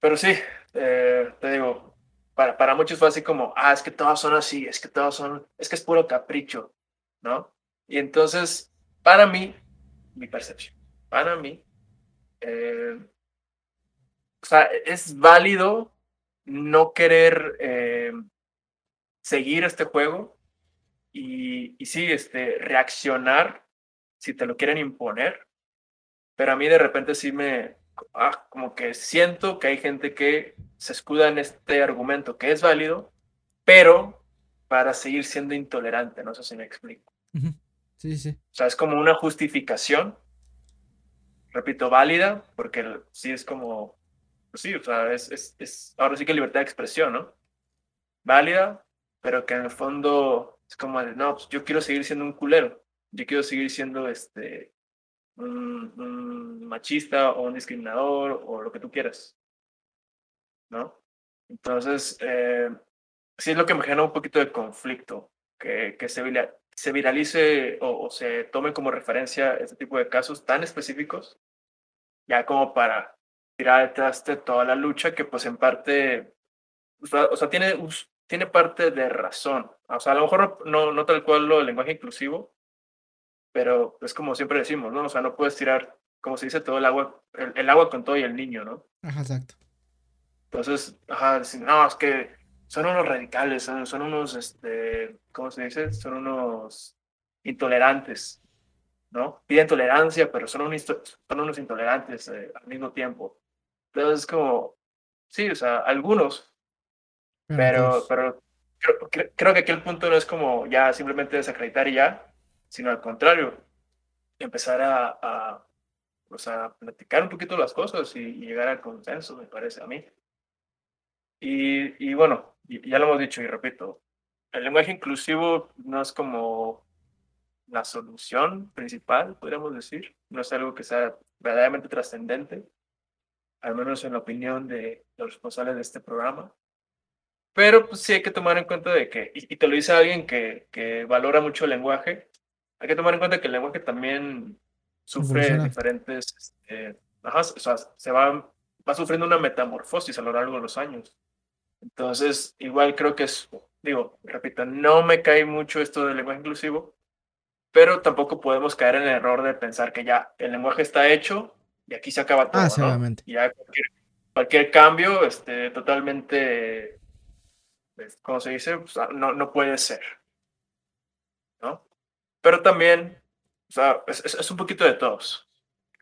Pero sí, eh, te digo, para, para muchos fue así como, ah, es que todos son así, es que todos son, es que es puro capricho, ¿no? Y entonces, para mí, mi percepción, para mí, eh, o sea, es válido no querer eh, seguir este juego y, y sí, este, reaccionar si te lo quieren imponer, pero a mí de repente sí me, ah, como que siento que hay gente que se escuda en este argumento que es válido, pero para seguir siendo intolerante, no sé si me explico. Sí, sí. O sea, es como una justificación, repito, válida, porque sí es como, pues sí, o sea, es, es, es, ahora sí que libertad de expresión, ¿no? Válida, pero que en el fondo es como no, pues yo quiero seguir siendo un culero, yo quiero seguir siendo este, un, machista o un discriminador o lo que tú quieras, ¿no? Entonces, eh, sí es lo que me genera un poquito de conflicto, que, que se, se viralice o, se tome como referencia este tipo de casos tan específicos, ya como para tirar detrás de toda la lucha que pues en parte, o sea, tiene, tiene parte de razón. O sea, a lo mejor no, no tal cual lo del lenguaje inclusivo, pero es como siempre decimos, ¿no? O sea, no puedes tirar, como se dice, todo el agua, el, agua con todo y el niño, ¿no? Ajá, exacto. Entonces, ajá, no, es que son unos radicales, son, unos, este, ¿cómo se dice? Son unos intolerantes, ¿no? Piden tolerancia, pero son, son unos intolerantes eh, al mismo tiempo. Entonces, es como, sí, o sea, algunos, pero, pero creo, creo que aquí el punto no es como ya simplemente desacreditar y ya, sino al contrario, empezar a, a, pues a platicar un poquito las cosas y, llegar al consenso, me parece a mí. Y, y bueno, ya lo hemos dicho y repito, el lenguaje inclusivo no es como la solución principal, podríamos decir, no es algo que sea verdaderamente trascendente, al menos en la opinión de los responsables de este programa. Pero pues, sí hay que tomar en cuenta de que, y, y te lo dice alguien que, que valora mucho el lenguaje, hay que tomar en cuenta que el lenguaje también sufre diferentes, este, ajá, o sea, se va, va sufriendo una metamorfosis a lo largo de los años. Entonces, igual creo que es, digo, repito, no me cae mucho esto del lenguaje inclusivo, pero tampoco podemos caer en el error de pensar que ya el lenguaje está hecho y aquí se acaba todo, ah, ¿no? ya cualquier, cualquier, cambio, este, totalmente, ¿cómo se dice? no, no puede ser, ¿no? Pero también, o sea, es, es, un poquito de todos.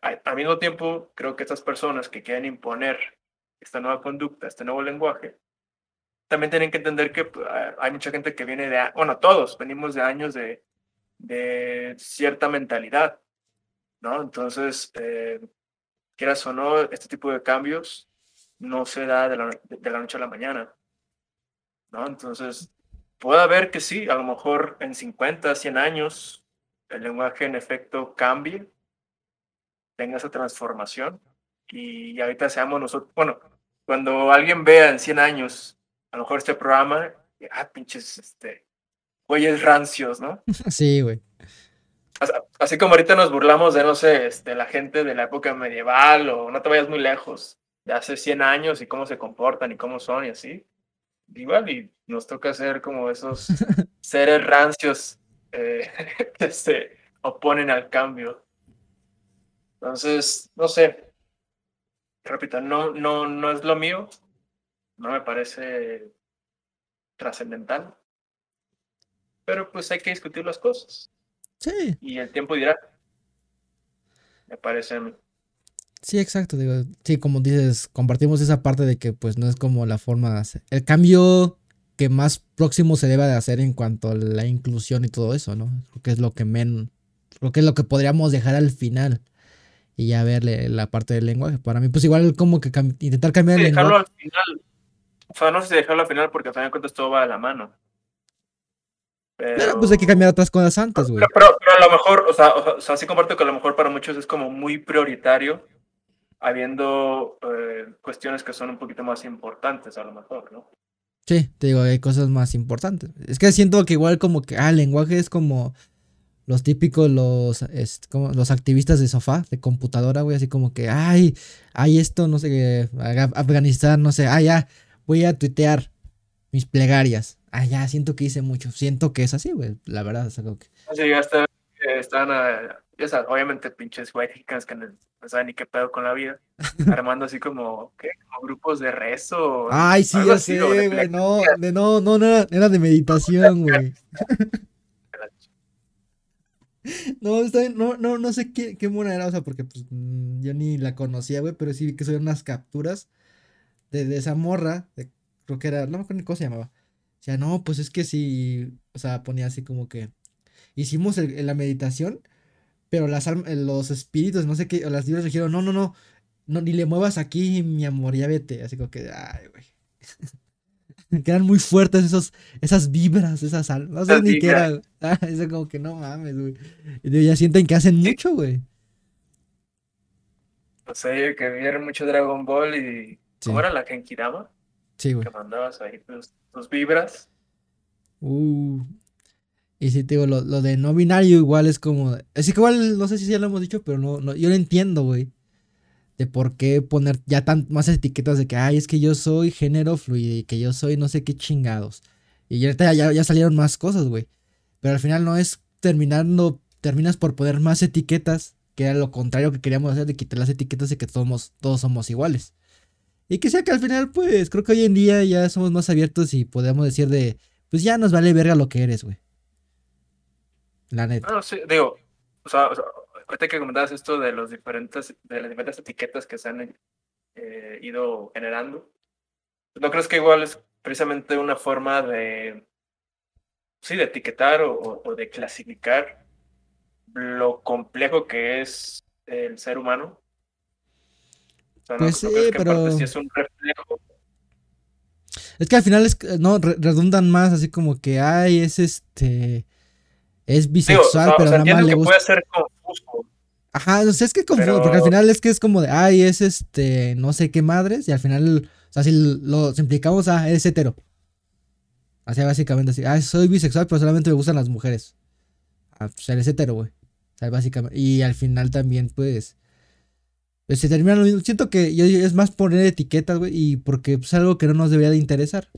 Al, mismo tiempo, creo que estas personas que quieren imponer esta nueva conducta, este nuevo lenguaje, también tienen que entender que pues, hay mucha gente que viene de, bueno, todos venimos de años de, de cierta mentalidad, ¿no? Entonces, eh, quieras o no, este tipo de cambios no se da de la, de la noche a la mañana, ¿no? Entonces, Puede haber que sí, a lo mejor en 50, 100 años el lenguaje en efecto cambie, tenga esa transformación y ahorita seamos nosotros, bueno, cuando alguien vea en 100 años a lo mejor este programa, ah, pinches, este, güeyes rancios, ¿no? [LAUGHS] Sí, güey. Así como ahorita nos burlamos de, no sé, este, la gente de la época medieval o no te vayas muy lejos, de hace 100 años y cómo se comportan y cómo son y así igual y nos toca ser como esos [LAUGHS] seres rancios eh, [LAUGHS] que se oponen al cambio. Entonces, no sé, repito, no, no, no es lo mío, no me parece trascendental, pero pues hay que discutir las cosas. Sí. Y el tiempo dirá, me parece a mí. Sí, exacto. Digo, sí, como dices, compartimos esa parte de que pues no es como la forma de hacer. El cambio que más próximo se debe de hacer en cuanto a la inclusión y todo eso, ¿no? Creo que es lo que men, creo que es lo que podríamos dejar al final y ya verle la parte del lenguaje. Para mí, pues igual como que intentar cambiar el lenguaje. Dejarlo al final. O sea, no sé si dejarlo al final porque al final de cuentas todo va de la mano. Pero... pues hay que cambiar otras cosas antes, güey. Pero, a lo mejor, o sea, o sea, sí comparto que a lo mejor para muchos es como muy prioritario habiendo eh, cuestiones que son un poquito más importantes a lo mejor, ¿no? Sí, te digo, hay cosas más importantes. Es que siento que igual como que, ah, el lenguaje es como los típicos, los, como los activistas de sofá, de computadora, güey, así como que, ay, hay esto, no sé, Afganistán, no sé, ah, ya, voy a tuitear mis plegarias. Ah, ya, siento que hice mucho, siento que es así, güey, la verdad, es algo que... Sí, ya está, están a ya sabes, obviamente pinches white que no, saben ni qué pedo con la vida, [LAUGHS] armando así como, ¿qué? Como grupos de rezo. Ay, sí, ya sé, güey, no, de, no, no, no era, era de meditación, [LAUGHS] güey. [LAUGHS] No, no, no, no sé qué, qué mona era, o sea, porque pues, mm, yo ni la conocía, güey, pero sí vi que son unas capturas de, de esa morra, de, creo que era, no me acuerdo ni cómo se llamaba. O sea, no, pues es que sí, o sea, ponía así como que hicimos la meditación pero las los espíritus, no sé qué, o las diosas dijeron, no, no, no, no, ni le muevas aquí, mi amor, ya vete. Así como que, ay, güey. [LAUGHS] Quedan muy fuertes esos, esas vibras, esas almas. No sé ni qué era. [LAUGHS] Ah, eso como que no mames, güey. Y ya sienten que hacen mucho, güey. O sea, que vieron mucho Dragon Ball y. ¿Cómo era la Genkidama? Sí, güey. Que mandabas ahí tus, tus vibras. Uh, y si te digo, lo, lo, de no binario igual es como. Así que igual, no sé si ya lo hemos dicho, pero no, no yo lo entiendo, güey. De por qué poner ya tan más etiquetas de que, ay, es que yo soy género fluido y que yo soy no sé qué chingados. Y ahorita ya, ya salieron más cosas, güey. Pero al final no es terminando, terminas por poner más etiquetas, que era lo contrario que queríamos hacer, de quitar las etiquetas de que todos, todos somos iguales. Y que sea que al final, pues, creo que hoy en día ya somos más abiertos y podemos decir de, pues ya nos vale verga lo que eres, güey. La neta. No, sí, digo, o sea, ahorita que comentabas esto de los diferentes, de las diferentes etiquetas que se han eh, ido generando, ¿no crees que igual es precisamente una forma de, sí, de etiquetar o, de clasificar lo complejo que es el ser humano? O sea, pues sí, pero... Si es un reflejo es que al final es, no redundan más así como que ay es este es bisexual, pero nada más le gusta. puede ser confuso. Ajá, o sea, es que confuso, porque al final es que es como de, ay, es este, no sé qué madres, y al final, o sea, si lo implicamos, ah, es hetero. Así básicamente así, ah, soy bisexual, pero solamente me gustan las mujeres. Ah, pues eres hetero, güey. O sea, básicamente, y al final también, pues, pues se termina lo mismo. Siento que es más poner etiquetas, güey, y porque pues, es algo que no nos debería de interesar.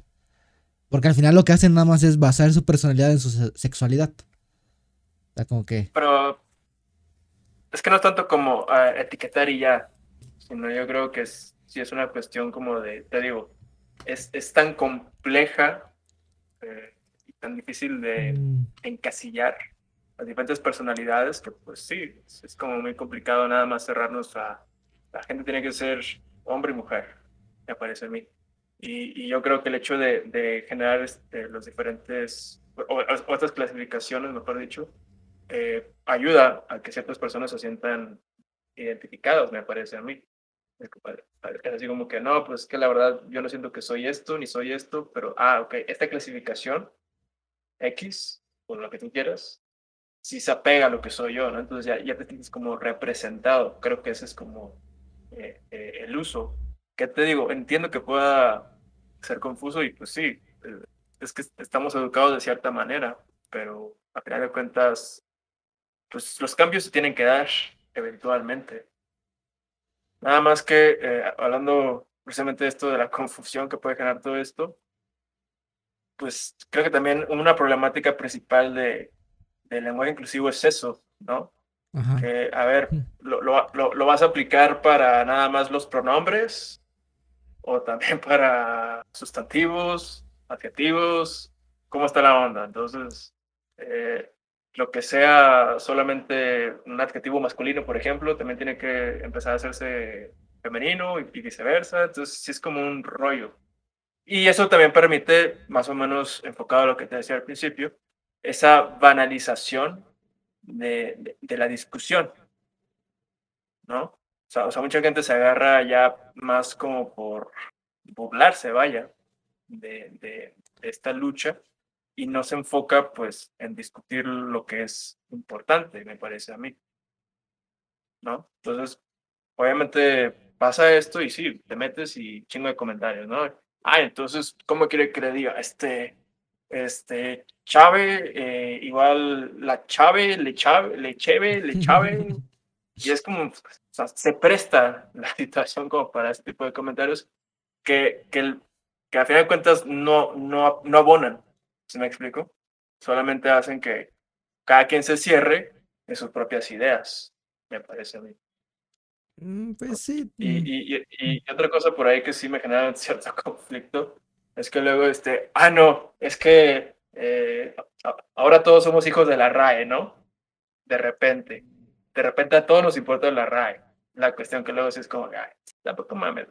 Porque al final lo que hacen nada más es basar su personalidad en su sexualidad como que. Pero es que no es tanto como ah, etiquetar y ya, sino yo creo que es, sí es una cuestión como de, te digo, es, es tan compleja eh, y tan difícil de mm. encasillar las diferentes personalidades que pues sí, es, como muy complicado nada más cerrarnos a la gente tiene que ser hombre y mujer, me parece a mí. Y, y yo creo que el hecho de, de generar este, los diferentes, o, o, estas clasificaciones, mejor dicho, eh, ayuda a que ciertas personas se sientan identificados, me parece a mí. Es así como que no, pues que la verdad yo no siento que soy esto ni soy esto, pero ah, ok, esta clasificación X, o lo que tú quieras, sí se apega a lo que soy yo, ¿no? Entonces ya, ya te sientes como representado. Creo que ese es como eh, eh, el uso. ¿Qué te digo? Entiendo que pueda ser confuso y pues sí, es que estamos educados de cierta manera, pero a final de cuentas pues los cambios se tienen que dar eventualmente. Nada más que eh, hablando precisamente de esto de la confusión que puede generar todo esto, pues creo que también una problemática principal de, del lenguaje inclusivo es eso, ¿no? Que, a ver, lo, lo, lo, vas a aplicar para nada más los pronombres o también [LAUGHS] para sustantivos, adjetivos, ¿cómo está la onda? Entonces, eh, lo que sea solamente un adjetivo masculino, por ejemplo, también tiene que empezar a hacerse femenino y, viceversa. Entonces, sí es como un rollo. Y eso también permite, más o menos enfocado a lo que te decía al principio, esa banalización de, de, la discusión. ¿No? O sea, o sea, mucha gente se agarra ya más como por burlarse, vaya, de, de esta lucha y no se enfoca pues en discutir lo que es importante, me parece a mí. ¿No? Entonces, obviamente pasa esto y sí, te metes y chingo de comentarios, ¿no? Ah, entonces, ¿cómo quiere que le diga? Este, este, Chave, eh, igual la Chave, le Chave, le Cheve, le [LAUGHS] Chave. y es como, o sea, se presta la [LAUGHS] situación como para este tipo de comentarios que, que, que a fin de cuentas no, no, no abonan ¿Se me explico? Solamente hacen que cada quien se cierre en sus propias ideas, me parece a mí. Mm, pues sí. Mm. Y, y, y, otra cosa por ahí que sí me genera [LAUGHS] cierto conflicto es que luego, este, ah, no, es que eh, ahora todos somos hijos de la RAE, ¿no? De repente. De repente a todos nos importa la RAE. La cuestión que luego es como, ay, tampoco mames.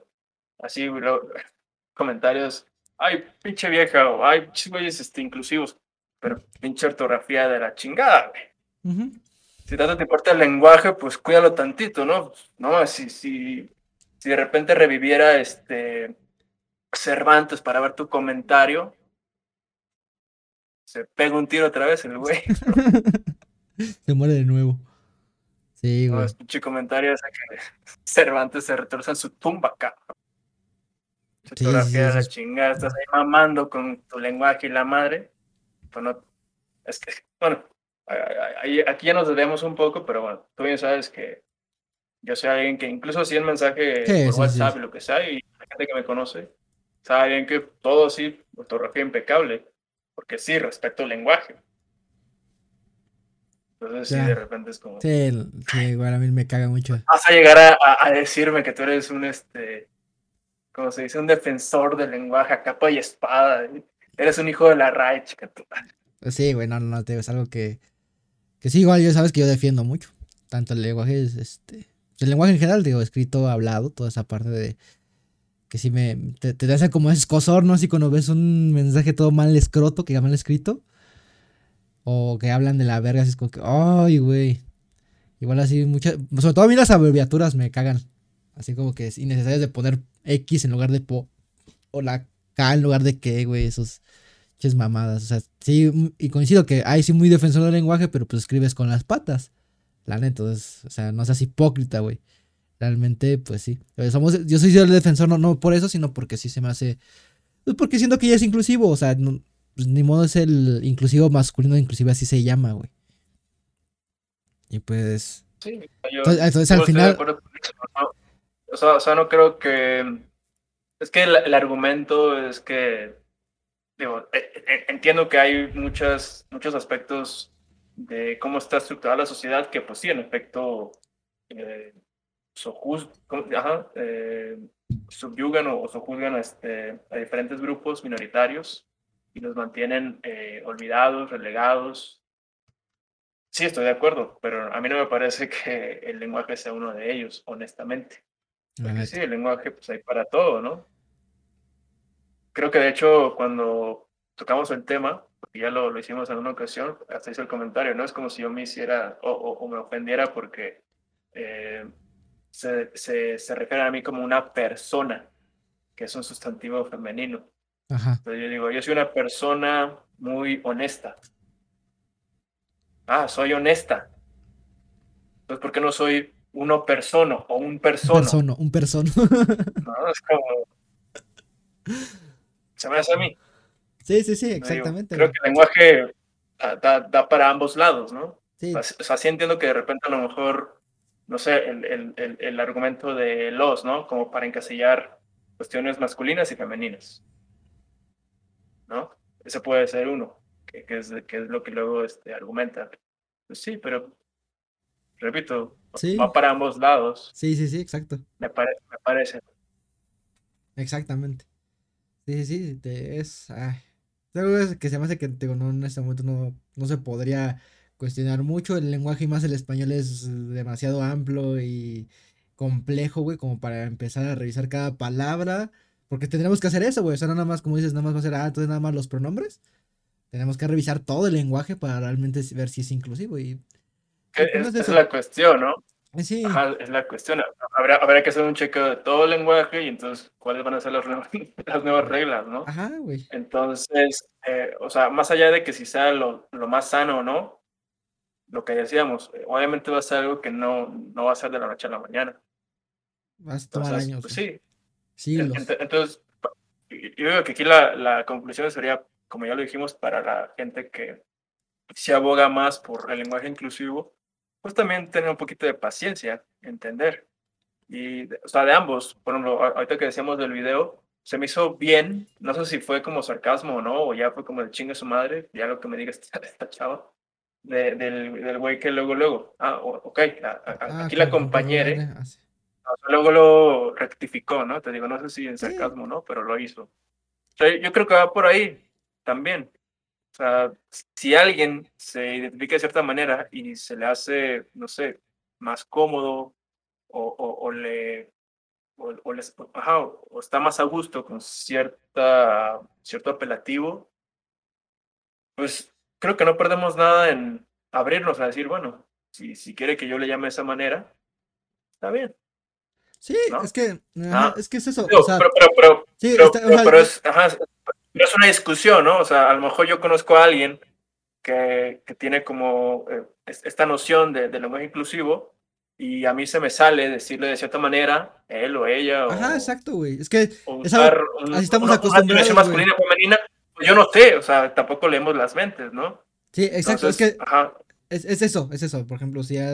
Así, luego, [LAUGHS] comentarios ay, pinche vieja, o ay, güeyes este, inclusivos, pero pinche ortografía de la chingada, güey. Si tanto te importa el lenguaje, pues cuídalo tantito, ¿no? No, si, si, si de repente reviviera este Cervantes para ver tu comentario, se pega un tiro otra vez el güey. [LAUGHS] se muere de nuevo. Sí, güey. No, pinche comentario ese que Cervantes se retorce en su tumba, cabrón fotografía la chingada, estás ahí mamando con tu lenguaje y la madre. Bueno, es que, bueno, aquí ya nos debemos un poco, pero bueno, tú bien sabes que yo soy alguien que incluso si el mensaje por WhatsApp y lo que sea, y la gente que me conoce, sabe bien que todo sí, fotografía impecable, porque sí, respeto el lenguaje. Entonces, sí, de repente es como. Sí, igual a mí me caga mucho. Vas a llegar a, a, decirme que tú eres un este como se dice, un defensor del lenguaje a capa y espada. Eres un hijo de la RAE, chica. Pues sí, güey, no, no, es algo que, que sí, igual yo sabes que yo defiendo mucho. Tanto el lenguaje, este, el lenguaje en general, digo, escrito, hablado, toda esa parte de que sí me, te, te hace como escosor, ¿no? Así cuando ves un mensaje todo mal escroto, que ya mal escrito, o que hablan de la verga, así es como que, ay, güey. Igual así, muchas, sobre todo a mí las abreviaturas me cagan. Así como que es innecesario de poner X en lugar de po. O la K en lugar de que, güey, esos ches mamadas. O sea, sí, y coincido que hay sí muy defensor del lenguaje, pero pues escribes con las patas. La neta, entonces, o sea, no seas hipócrita, güey. Realmente, pues sí. Somos, yo soy el defensor, no, no por eso, sino porque sí se me hace. Pues porque siento que ya es inclusivo, o sea, pues ni modo es el inclusivo masculino, inclusive así se llama, güey. Y pues. Sí, yo, entonces, al final. O sea, o sea, no creo que... Es que el, argumento es que, digo, e, e, entiendo que hay muchas, muchos aspectos de cómo está estructurada la sociedad que, pues sí, en efecto, eh, eh, subyugan o, sojuzgan a, este, a diferentes grupos minoritarios y los mantienen eh, olvidados, relegados. Sí, estoy de acuerdo, pero a mí no me parece [LAUGHS] que el lenguaje sea uno de ellos, honestamente sí, el lenguaje pues hay para todo, ¿no? Creo que de hecho cuando tocamos el tema, porque ya lo, lo hicimos en una ocasión, hasta hice el comentario, ¿no? Es como si yo me hiciera o, o, me ofendiera porque eh, se, se, se, refiere a mí como una persona, que es un sustantivo femenino. Ajá. Entonces yo digo, yo soy una persona muy honesta. Ah, soy honesta. Entonces, ¿por qué no soy uno persona o un persona. Un un persona. [LAUGHS] no, es como. Se me hace a mí. Sí, sí, sí, exactamente. creo que el lenguaje da, da, para ambos lados, ¿no? Sí. O sea, sí entiendo que de repente a lo mejor, no sé, el, el, el, argumento de los, ¿no? Como para encasillar cuestiones masculinas y femeninas. ¿No? Ese puede ser uno, que, que, es, que es lo que luego este, argumenta. Pues sí, pero repito, va para ambos lados. Sí, sí, sí, exacto. Me, me parece. Exactamente. Sí, sí, sí, es... Ay. Algo que se me hace que digo, no, en este momento no, no se podría cuestionar mucho. El lenguaje y más el español es demasiado amplio y complejo, güey, como para empezar a revisar cada palabra. Porque tendremos que hacer eso, güey. O sea, no nada más, como dices, nada más va a ser, ah, entonces nada más los pronombres. Tenemos que revisar todo el lenguaje para realmente ver si es inclusivo. Y, pues, es, la cuestión, ¿no? Sí. es la cuestión. Habrá, habrá que hacer un chequeo de todo el lenguaje y entonces cuáles van a ser las nuevas, [LAUGHS] las nuevas reglas, ¿no? Ajá, güey. Entonces, eh, o sea, más allá de que si sea lo, lo más sano o no, lo que decíamos, eh, obviamente va a ser algo que no, no va a ser de la noche a la mañana. Va a tomar años. Pues, sí. sí entonces, yo creo que aquí la, la conclusión sería, como ya lo dijimos, para la gente que se aboga más por el lenguaje inclusivo, pues también tener un poquito de paciencia, entender. Y, o sea, de ambos, por ejemplo, ahorita que decíamos del video, se me hizo bien, no sé si fue como sarcasmo o no, o ya fue como de chingue su madre, ya lo que me diga [LAUGHS] esta, esta chava, de, del, del güey que luego, luego, ah, ok, ah, aquí la compañera, luego lo rectificó, ¿no? Te digo, no sé si en sarcasmo o no, pero lo hizo. O sea, yo creo que va por ahí también. O sea, si alguien se identifica de cierta manera y se le hace, no sé, más cómodo o, o, le, o, o, está más a gusto con cierta, cierto apelativo, pues creo que no perdemos nada en abrirnos a decir, bueno, si, si quiere que yo le llame de esa manera, está bien. Sí, es que, ah. es que es eso. pero, pero, pero, es, es una discusión, ¿no? O sea, a lo mejor yo conozco a alguien que, que tiene como eh, esta noción de, de lenguaje inclusivo y a mí se me sale decirle de cierta manera, él o ella. O, Ajá, exacto, güey. Es que así estamos acostumbrados. Una masculina o femenina, pues yo no sé, o sea, tampoco leemos las mentes, ¿no? Sí, exacto. es que ajá. Es, es, eso, es eso. Por ejemplo, si ya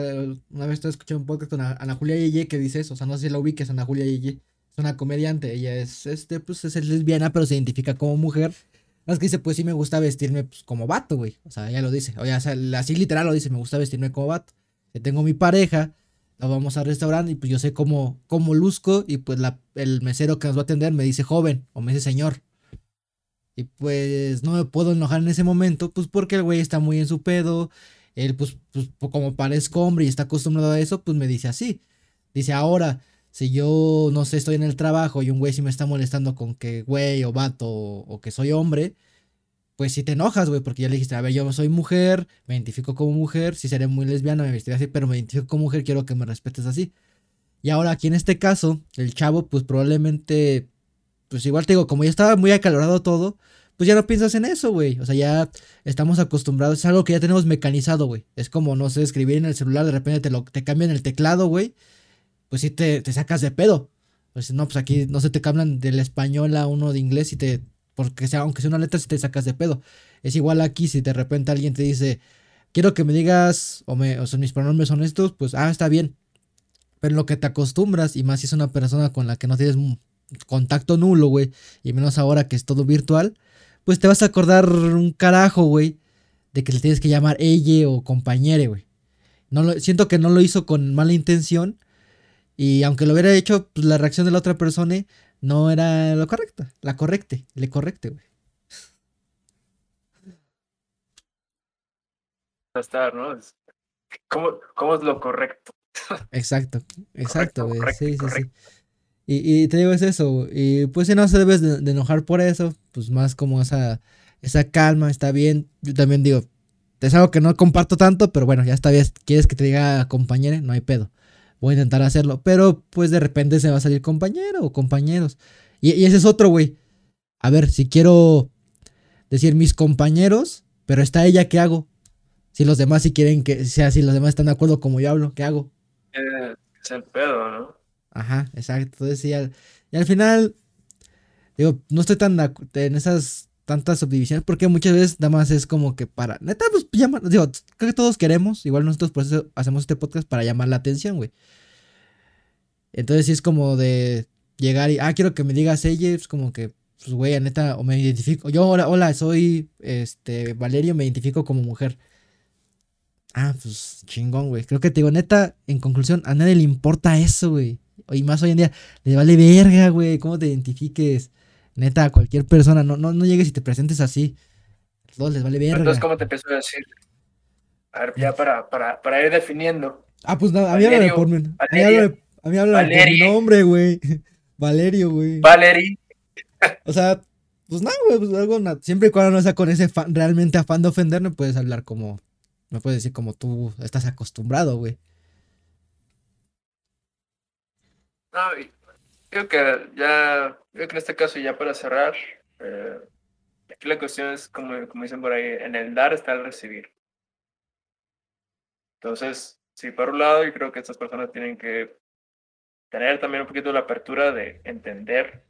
una vez te escuché un podcast con Ana, Julia Yeye que dice eso, o sea, no sé si la ubiques, Ana Julia Yeye es una comediante, ella es, este, pues es lesbiana, pero se identifica como mujer. Más que dice, pues sí me gusta vestirme pues, como vato, güey. O sea, ella lo dice. O sea, así literal lo dice, me gusta vestirme como vato. Que tengo mi pareja, la vamos al restaurante y pues yo sé cómo, cómo luzco y pues la, el mesero que nos va a atender me dice joven o me dice señor. Y pues no me puedo enojar en ese momento, pues porque el güey está muy en su pedo. Él, pues, pues como parezco hombre y está acostumbrado a eso, pues me dice así. Dice, ahora, si yo, no sé, estoy en el trabajo y un güey si me está molestando con que güey o vato o, que soy hombre, pues si te enojas, güey, porque ya le dijiste, a ver, yo soy mujer, me identifico como mujer, si seré muy lesbiana, me vestiré así, pero me identifico como mujer, quiero que me respetes así. Y ahora aquí en este caso, el chavo, pues probablemente, pues igual te digo, como ya estaba muy acalorado todo, pues ya no piensas en eso, güey. O sea, ya estamos acostumbrados, es algo que ya tenemos mecanizado, güey. Es como, no sé, escribir en el celular, de repente te, lo, te cambian el teclado, güey pues sí te, sacas de pedo. Pues no, pues aquí no se te cambian del español a uno de inglés y te, porque sea, aunque sea una letra, si te sacas de pedo. Es igual aquí, si de repente alguien te dice, quiero que me digas, o, me, o sea, mis pronombres son estos, pues, ah, está bien. Pero en lo que te acostumbras, y más si es una persona con la que no tienes contacto nulo, güey, y menos ahora que es todo virtual, pues te vas a acordar un carajo, güey, de que le tienes que llamar ella o compañere, güey. No lo, siento que no lo hizo con mala intención, y aunque lo hubiera hecho, pues la reacción de la otra persona no era lo correcto, la correcte, le correcte, güey. Estar, ¿no? ¿Cómo, ¿Cómo, es lo correcto? Exacto, [LAUGHS] exacto, güey. Sí, sí, sí. Y, y, te digo, es eso. Y pues si no se debes de, enojar por eso, pues más como esa, esa calma, está bien. Yo también digo, es algo que no comparto tanto, pero bueno, ya está bien. ¿Quieres que te diga compañero? No hay pedo voy a intentar hacerlo. Pero pues de repente se va a salir compañero o compañeros. Y, ese es otro, güey. A ver, si quiero decir mis compañeros, pero está ella, ¿qué hago? Si los demás si quieren que sea, si los demás están de acuerdo como yo hablo, ¿qué hago? es el pedo, ¿no? Ajá, exacto. Entonces, y al, final, digo, no estoy tan en esas tantas subdivisiones porque muchas veces nada más es como que para, neta, pues llama, digo, creo que todos queremos, igual nosotros por eso hacemos este podcast para llamar la atención, güey. Entonces sí es como de llegar y, ah, quiero que me digas ella, es como que, pues güey, neta, o me identifico, yo, hola, hola, soy, este, Valerio, me identifico como mujer. Ah, pues chingón, güey. Creo que te digo, neta, en conclusión, a nadie le importa eso, güey. Y más hoy en día, le vale verga, güey, cómo te identifiques. Neta, a cualquier persona, no, no, no llegues y te presentes así. A todos les vale verga. Entonces, ¿cómo te empezó a decir? A ver, ya para, para, para ir definiendo. Ah, pues nada, a mí háblame por mi, a mí háblame por mi nombre, güey. [LAUGHS] Valerio, güey. Valerie. O sea, pues nada, güey, pues algo, siempre y cuando no sea con ese realmente afán de ofenderme, puedes hablar como, me puedes decir como tú estás acostumbrado, güey. No, creo que ya, creo que en este caso ya para cerrar, eh, aquí la cuestión es, como, como dicen por ahí, en el dar está el recibir. Entonces, sí, por un lado, yo creo que estas personas tienen que tener también un poquito la apertura de entender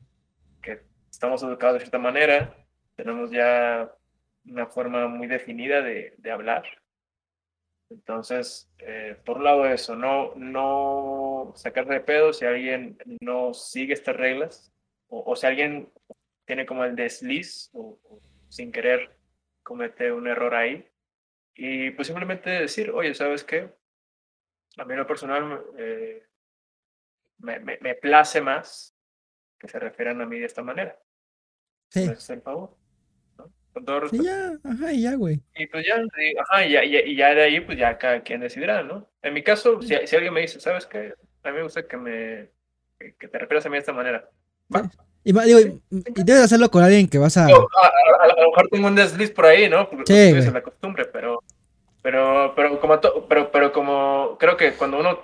que estamos educados de cierta manera, tenemos ya una forma muy definida de, de hablar. Entonces, eh, por un lado eso, no, no sacarse de pedo si alguien no sigue estas reglas o, si alguien tiene como el desliz o, sin querer comete un error ahí. Y pues simplemente decir, oye, ¿sabes qué? A mí en lo personal eh, me, me, place más que se refieran a mí de esta manera. Sí. es el favor. Con todo respeto. Y ya, ajá, y ya, güey. Y pues ya, ajá, y ya, y ya, de ahí, pues ya cada quien decidirá, ¿no? En mi caso, si, si alguien me dice, ¿sabes qué? A mí me gusta que me, que te refieras a mí de esta manera. Y, digo, y, debes hacerlo con alguien que vas a... a, lo mejor tengo un desliz por ahí, ¿no? Porque sí, es la costumbre, pero, pero, pero como, pero, pero como creo que cuando uno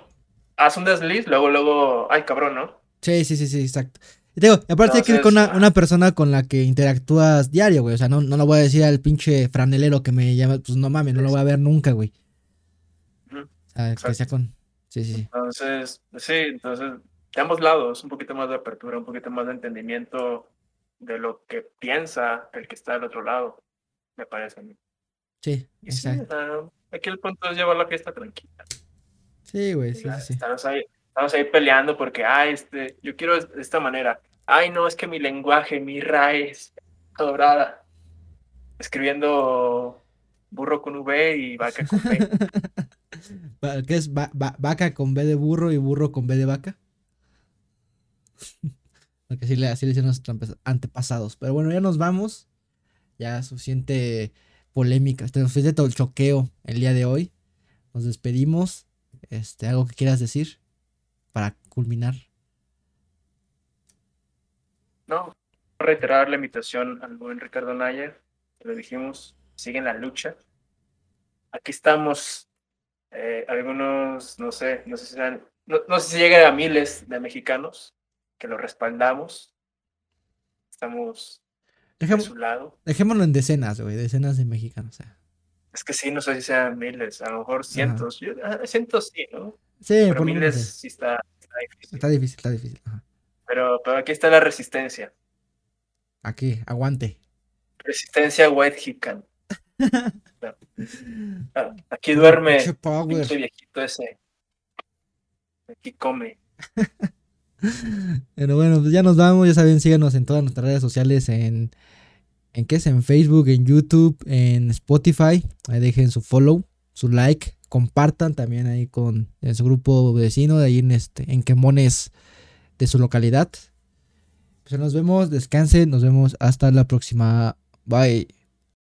haz un desliz, luego, luego, ay, cabrón, ¿no? Sí, sí, sí, sí, exacto. Y digo, aparte hay que ir con una, persona con la que interactúas diario, güey. O sea, no, no lo voy a decir al pinche franelero que me llama, pues no mames, no lo voy a ver nunca, güey. A ver, que sea con. Sí, sí, sí. Entonces, sí, entonces, de ambos lados, un poquito más de apertura, un poquito más de entendimiento de lo que piensa el que está del otro lado, me parece a mí. Sí, exacto. aquí el punto es llevar la fiesta tranquila. Sí, güey, sí, sí, Estamos ahí, estamos ahí peleando porque, ay, este, yo quiero de esta manera. Ay, no, es que mi lenguaje, mi raíz adorada. Escribiendo burro con V y vaca con B. [LAUGHS] ¿Qué es vaca con B de burro y burro con B de vaca? [LAUGHS] Porque así le, así le hicieron nuestros antepasados. Pero bueno, ya nos vamos. Ya suficiente polémica, suficiente todo el choqueo el día de hoy. Nos despedimos. Este, ¿Algo que quieras decir para culminar? No, reiterar la invitación al buen Ricardo Naya, lo dijimos, siguen la lucha. Aquí estamos, eh, algunos, no sé, no sé si no, sé si llegan a miles de mexicanos que lo respaldamos. Estamos a su lado. Dejémoslo en decenas, güey, decenas de mexicanos. Es que sí, no sé si sean miles, a lo mejor cientos. Ah, cientos sí, ¿no? Sí, pero miles sí está, difícil. Está difícil, está difícil. Pero, pero aquí está la resistencia. Aquí, aguante. Resistencia White Hicken. Ah, [LAUGHS] aquí duerme el viejito ese. Aquí come. [LAUGHS] Pero bueno, pues ya nos vamos. Ya saben, síganos en todas nuestras redes sociales en ¿En qué es? En Facebook, en YouTube, en Spotify. Ahí dejen su follow, su like, compartan también ahí con su grupo vecino, de ahí en este, en Quemones de su localidad. Pues nos vemos, descansen, nos vemos hasta la próxima. Bye.